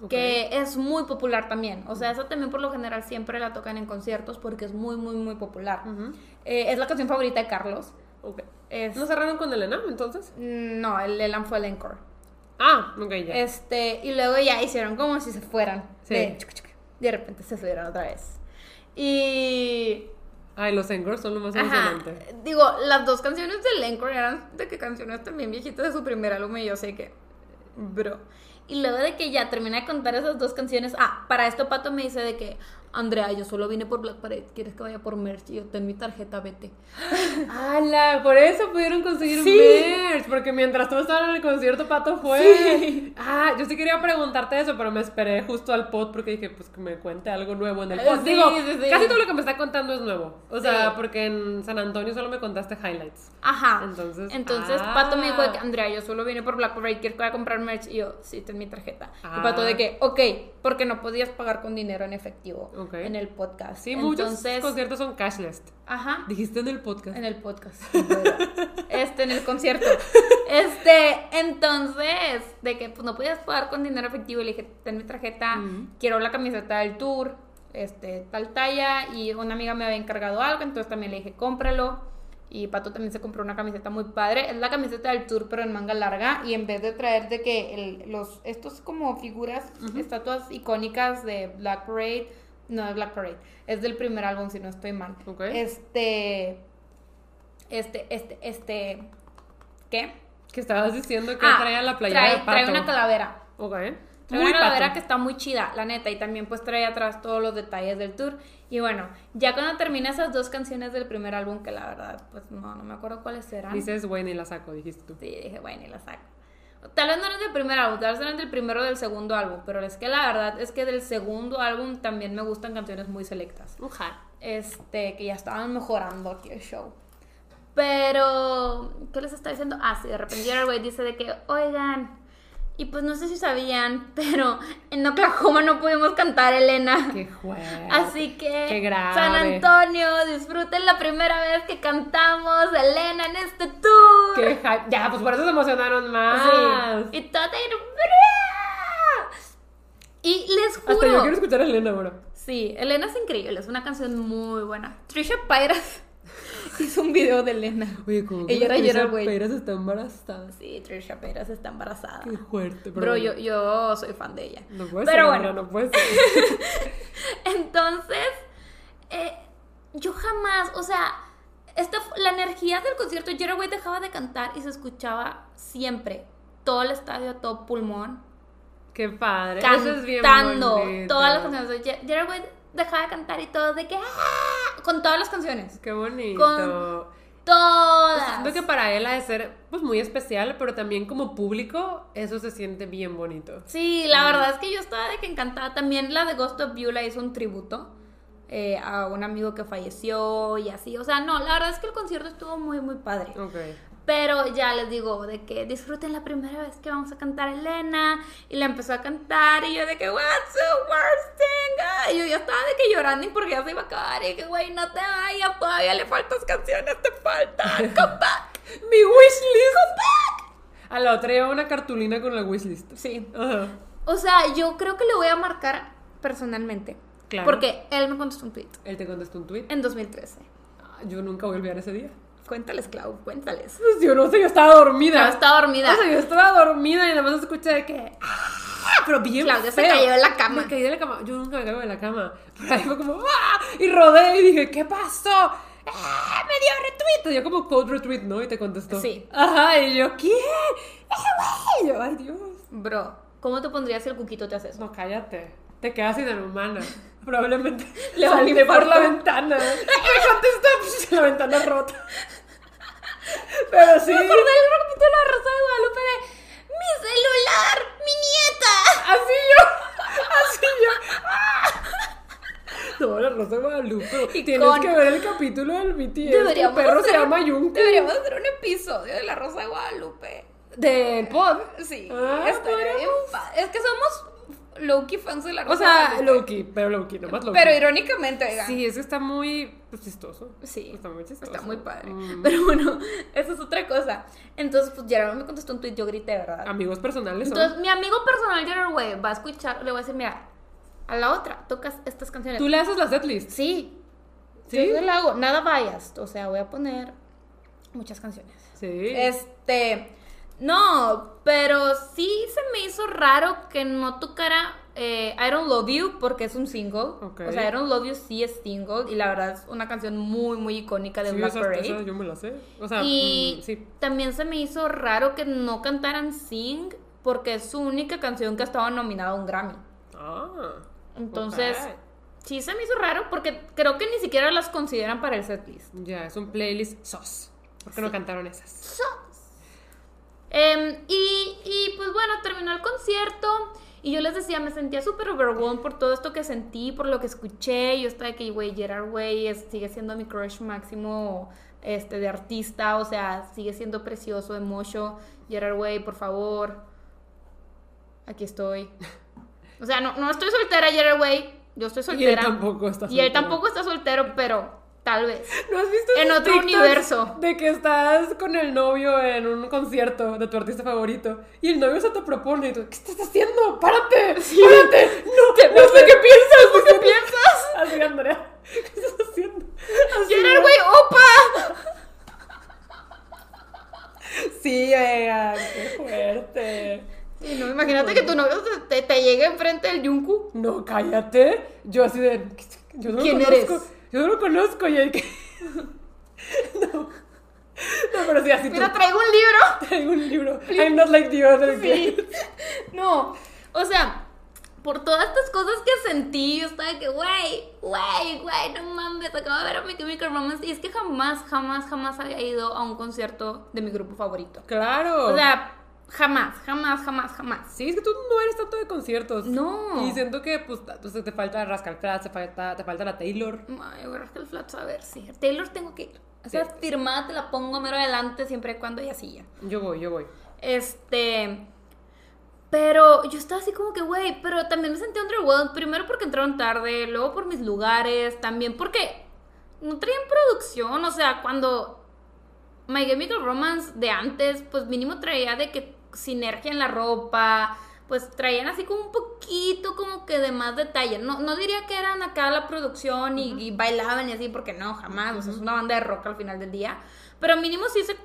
Ok. Que es muy popular también. O sea, esa también por lo general siempre la tocan en conciertos porque es muy, muy, muy popular. Ujú. Eh, es la canción favorita de Carlos. Ok. Es- ¿No cerraron con Elena entonces? No, el Elan fue el encore. Ah, ok, ya. Este, y luego ya hicieron como si se fueran. Sí. De, chuc, chuc, y de repente se subieron otra vez. Y. Ay, los encores son lo más Ajá. emocionante. Digo, las dos canciones del encore eran de que canciones también viejitas de su primer álbum y yo sé que. Bro. Y luego de que ya terminé de contar esas dos canciones. Ah, para esto Pato me dice de que. Andrea, yo solo vine por Black Parade. ¿Quieres que vaya por merch? Y yo, ten mi tarjeta, vete. ¡Hala! Por eso pudieron conseguir Sí. merch. Porque mientras tú estabas en el concierto, Pato fue. Sí. Ah, yo sí quería preguntarte eso, pero me esperé justo al pod porque dije, pues que me cuente algo nuevo en el Eh, pod. sí, Digo, sí, sí. casi todo lo que me está contando es nuevo. O sea, porque en San Antonio solo me contaste highlights. Ajá. Entonces, Entonces ah. Pato me dijo que, Andrea, yo solo vine por Black Parade, quiero que vaya a comprar merch. Y yo, sí, ten mi tarjeta. Ah. Y Pato de que, ok, porque no podías pagar con dinero en efectivo Ok. en el podcast. Sí, muchos conciertos son cashless. Ajá. Dijiste en el podcast. En el podcast. este, en el concierto. Este, entonces, de que pues, no podías pagar con dinero efectivo, le dije, ten mi tarjeta, quiero la camiseta del tour, este, tal talla, y una amiga me había encargado algo, entonces también le dije, cómpralo. Y Pato también se compró una camiseta muy padre. Es la camiseta del tour, pero en manga larga. Y en vez de traer de que el- los, estos como figuras, estatuas icónicas de Black Parade, no de Black Parade, es del primer álbum, si no estoy mal. Ok. Este, este, este, este, ¿qué? Que estabas diciendo que Ah, traía la playera trae, de Pato. trae una calavera. Ok. Trae Muy una calavera Pato. que está muy chida, la neta, y también pues trae atrás todos los detalles del tour. Y bueno, ya cuando terminé esas dos canciones del primer álbum, que la verdad, pues no, no me acuerdo cuáles eran. Dices, güey, ni la saco, dijiste tú. Sí, dije, bueno, y la saco. Tal vez no eran del primer álbum, tal vez eran del primero o del segundo álbum, pero es que la verdad es que del segundo álbum también me gustan canciones muy selectas. Ojalá. este, que ya estaban mejorando aquí el show. Pero, ¿qué les está diciendo? Ah, sí, de repente Gerard dice de que, oigan, y pues no sé si sabían, pero en Oklahoma no pudimos cantar Elena. Qué juego. Así que, Qué grave. San Antonio, disfruten la primera vez que cantamos Elena en este tour. Qué hype. Ya, pues por eso se emocionaron más. Sí. Y todo Y les juro. Hasta yo quiero escuchar a Elena ahora. Sí, Elena es increíble, es una canción muy buena. Trisha Paytas hizo un video de Elena. Oye, como Ella era Gerard Way. Pérez está embarazada. Sí, Trisha Paytas está embarazada. Qué fuerte. pero Bro, yo, yo soy fan de ella. No puede Pero ser, bueno, no puede ser. entonces, eh, yo jamás, o sea, esta, la energía del concierto, Way dejaba de cantar y se escuchaba siempre. Todo el estadio, todo pulmón. Qué padre. Eso es bien cantando todas las canciones. Way dejaba de cantar y todo de que ¡ah! con todas las canciones. Qué bonito. Con Todas. Siento que para él ha de ser pues muy especial, pero también como público eso se siente bien bonito. Sí, la verdad es que yo estaba de que encantada. También la de Ghost of You la hizo un tributo eh, a un amigo que falleció y así. O sea, no, la verdad es que el concierto estuvo muy, muy padre. Ok. Pero ya les digo, de que disfruten la primera vez que vamos a cantar Elena. Y la empezó a cantar y yo de que, what's the worst thing? Ay, yo ya estaba de que llorando y porque ya se iba a acabar. Y que, güey, no te vayas, todavía le faltas canciones, te faltan. Come back. Mi wishlist. Come back. A la otra lleva una cartulina con la wishlist. Sí. Ajá. O sea, yo creo que le voy a marcar personalmente. Claro. Porque él me contestó un tweet Él te contestó un tweet. en 2013. Ah, Yo nunca voy a olvidar ese día. Cuéntales, Clau, cuéntales. Pues yo no sé, yo estaba dormida. Clau estaba dormida. O sea, yo estaba dormida y nada más escuché de que. ¡ah! Pero bien. Claudia se cayó de la cama. Me caí de la cama. Yo nunca me caigo de la cama. Pero ahí fue como. ¡ah! Y rodé y dije, ¿qué pasó? ¡Ah! Me dio retweet. Te dio como code retweet, ¿no? Y te contestó. Sí. Ajá. Y yo, ¿quién? ¡Ese güey! Y yo, ay, Dios. Bro, ¿cómo te pondrías si el cuquito te hace eso? No, cállate. Te quedas sin hermana. Probablemente Le salí por la ventana. Me contestó, pues, la ventana rota. Pero sí. Me acordé del capítulo de La Rosa de Guadalupe de ¡Mi celular! ¡Mi nieta! Así yo. Así yo. No, la Rosa de Guadalupe. Tienes con- que ver el capítulo del BTS. Deberíamos el perro se hacer- llama Junko. Deberíamos hacer un episodio de La Rosa de Guadalupe. Del pod. Sí, Ah, estaría bien Es que somos Loki fans de La Rosa O sea. Loki, pero Loki, nomás Loki. Pero irónicamente, oigan. Sí, eso está muy pues, chistoso. Sí, Está muy chistoso. Está muy padre. Mm. Pero bueno, eso es otra cosa. Entonces, pues Gerard me contestó un tweet, yo grité, ¿verdad? Amigos personales son. Entonces, mi amigo personal Gerard Way va a escuchar, le voy a decir, mira, a la otra, tocas estas canciones. Tú le haces la setlist. Sí. ¿Sí? Yo le hago, nada biased, o sea, voy a poner muchas canciones. Sí. Este, no, pero sí se me hizo raro que no tocara eh, I Don't Love You porque es un single. O sea, I Don't Love You sí es single y la verdad es una canción muy, muy icónica de Sí, Black esa- Parade. esa yo me la sé. O sea, Y mm, sí. también se me hizo raro que no cantaran Sing porque es su única canción que ha estado nominada a un Grammy. Ah. Entonces, sí se me hizo raro porque creo que ni siquiera las consideran para el setlist. Ya, es un playlist sos. ¿Por qué no cantaron esas? Em, y, y, pues bueno, terminó el concierto y yo les decía, me sentía súper overwhelmed por todo esto que sentí, por lo que escuché. Yo estaba de que, güey, Gerard Way es- sigue siendo mi crush máximo este, de artista, o sea, sigue siendo precioso, emocho. Gerard Way, por favor, aquí estoy. O sea, no, no estoy soltera, Gerard Way, yo estoy Y soltera. él tampoco está Y él soltero. tampoco está soltero, pero tal vez. ¿No has visto En otro universo. De que estás con el novio en un concierto de tu artista favorito y el novio se te propone y tú, ¿qué estás haciendo? ¡Párate! ¡Párate! No, no sé qué piensas, ¿por qué piensas? Así, Andrea, ¿qué estás haciendo? Así, Gerard. Way, opa. Sí, oigan, qué fuerte. Sí, no, imagínate que tu novio te, te, llegue enfrente del Yunku. No, cállate. Yo así de. Yo no ¿Quién eres? Yo no lo conozco y el que. no. No, pero sí, así tú. Mira, traigo un libro. Traigo un libro. I'm not like the other Sí. kids. No, o sea, por todas estas cosas que sentí, yo estaba que, güey, güey, güey, no mames, acabo de ver a My Chemical Romance. Y es que jamás, jamás, jamás había ido a un concierto de mi grupo favorito. Claro. O sea, jamás, jamás, jamás, jamás. Sí, es que tú no eres tanto de conciertos. No. Y siento que, pues, pues, te falta Rascal Flatts, te falta, te falta la Taylor. Ay, voy a rascar el flats a ver si. Taylor tengo que ir. O sea, Sí. firmada te la pongo mero adelante siempre y cuando ella silla. Yo voy, yo voy. Este. Pero yo estaba así como que, güey, pero también me sentí underwhelmed. Primero porque entraron tarde, luego por mis lugares, también porque no traían producción. O sea, cuando My Chemical Romance de antes, pues mínimo traía de que sinergia en la ropa, pues traían así como un poquito como que de más detalle. No, no diría que eran acá la producción y, y bailaban y así, porque no, jamás. O sea, es una banda de rock al final del día. Pero mínimo sí se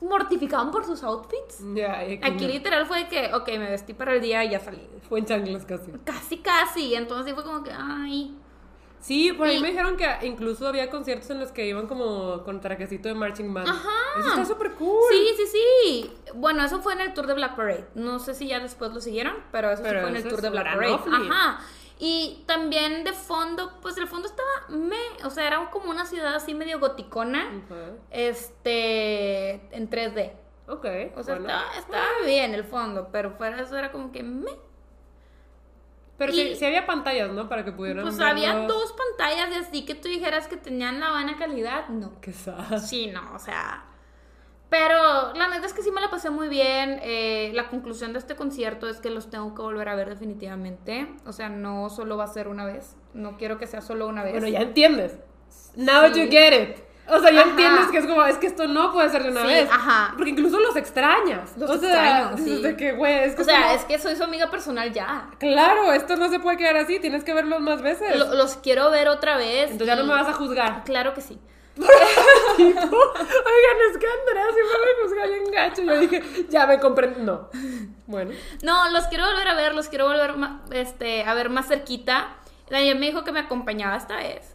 mortificaban por sus outfits. Ya, y Aquí literal fue de que, ok, me vestí para el día y ya salí. Fue en chanclas casi. Casi, casi. Entonces sí fue como que, ay. Sí, por ahí Y- me dijeron que incluso había conciertos en los que iban como con trajecito de marching band. Ajá. Eso está súper cool. Sí, sí, sí. Bueno, eso fue en el tour de Black Parade. No sé si ya después lo siguieron, pero eso Pero sí fue en el tour de Black Parade. Ajá. Y también de fondo, pues el fondo estaba me, o sea, era como una ciudad así medio goticona, Ok. este, en 3D. Ok. O sea, bueno. estaba, estaba bien el fondo, pero fuera eso era como que me. Pero y- sí había pantallas, ¿no? Para que pudieran Pues había verlos. dos pantallas de así que tú dijeras que tenían la buena calidad. No. Qué sad. Sí, no, o sea. Pero la neta es que sí me la pasé muy bien. Eh, la conclusión de este concierto es que los tengo que volver a ver definitivamente. O sea, no solo va a ser una vez. No quiero que sea solo una vez. Bueno, ya entiendes. Now Sí. you get it. O sea, ya Ajá. entiendes que es como, es que esto no puede ser de una Sí, vez. ajá. Porque incluso los extrañas. Los o sea, sí. de que, güey, es que o sea, como- es que soy su amiga personal ya. Claro, esto no se puede quedar así, tienes que verlos más veces. Lo- los quiero ver otra vez. Entonces ya no me vas a juzgar. Claro que sí. Oigan, es que Andrea siempre me juzga bien gacho. Yo dije, ya me comprendo. No. Bueno. No, los quiero volver a ver, los quiero volver este, a ver más cerquita. Daniel me dijo que me acompañaba esta vez.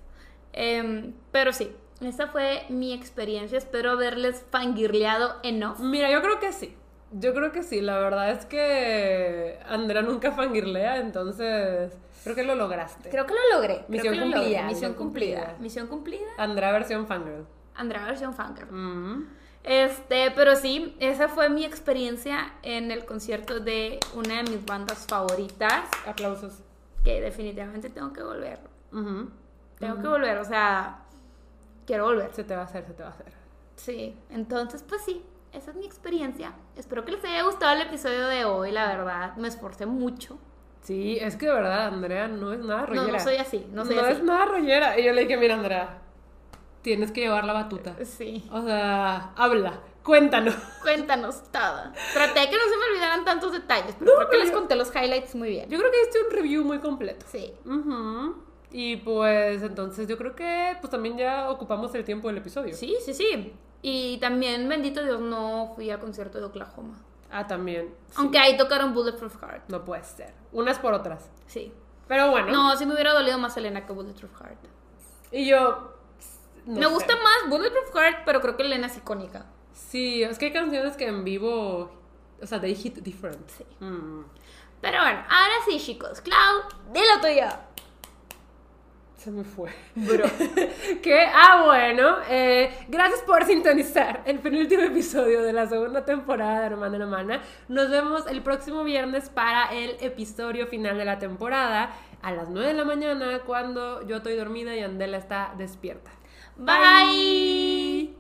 Em, pero sí, esa fue mi experiencia. Espero haberles fangirleado enough. Mira, yo creo que sí. Yo creo que sí. La verdad es que Andrea nunca fangirlea, entonces creo que lo lograste. Creo que lo logré. Misión que lo logré. cumplida, Misión cumplida. cumplida. Misión cumplida. Andrea versión fangirl. Andrea versión fangirl. Mm. Este, pero sí, esa fue mi experiencia en el concierto de una de mis bandas favoritas, Aplausos. que definitivamente tengo que volver. Tengo que volver, o sea, quiero volver. Se te va a hacer, se te va a hacer. Sí, entonces pues sí, esa es mi experiencia. Espero que les haya gustado el episodio de hoy, la verdad, me esforcé mucho. Sí, es que de verdad, Andrea no es nada No, rollera. no soy así, no soy No así. es nada rollera. Y yo le dije, mira, Andrea, tienes que llevar la batuta. Sí, O sea, habla, cuéntanos. cuéntanos todo. Traté de que no se me olvidaran tantos detalles, pero creo que pero les conté los highlights muy bien. Yo creo que hiciste un review muy completo. Sí, Ujú. Y pues entonces yo creo que pues también ya ocupamos el tiempo del episodio. sí, sí, sí. Y también, bendito Dios, no fui al concierto de Oklahoma. Ah, también. sí. Aunque ahí tocaron Bulletproof Heart. No puede ser. Unas por otras. Sí. Pero bueno. No, sí me hubiera dolido más Elena que Bulletproof Heart. Y yo... no me sé. gusta más Bulletproof Heart, pero creo que Elena es icónica. Sí, es que hay canciones que en vivo... O sea, they hit different. Sí. Mm. Pero bueno, ahora sí, chicos. Clau, dilo tuyo. Se me fue. Bro. que, ah, bueno, eh, gracias por sintonizar el penúltimo episodio de la segunda temporada de Hermana en Hermana. Nos vemos el próximo viernes para el episodio final de la temporada a las 9 de la mañana cuando yo estoy dormida y Andela está despierta. Bye.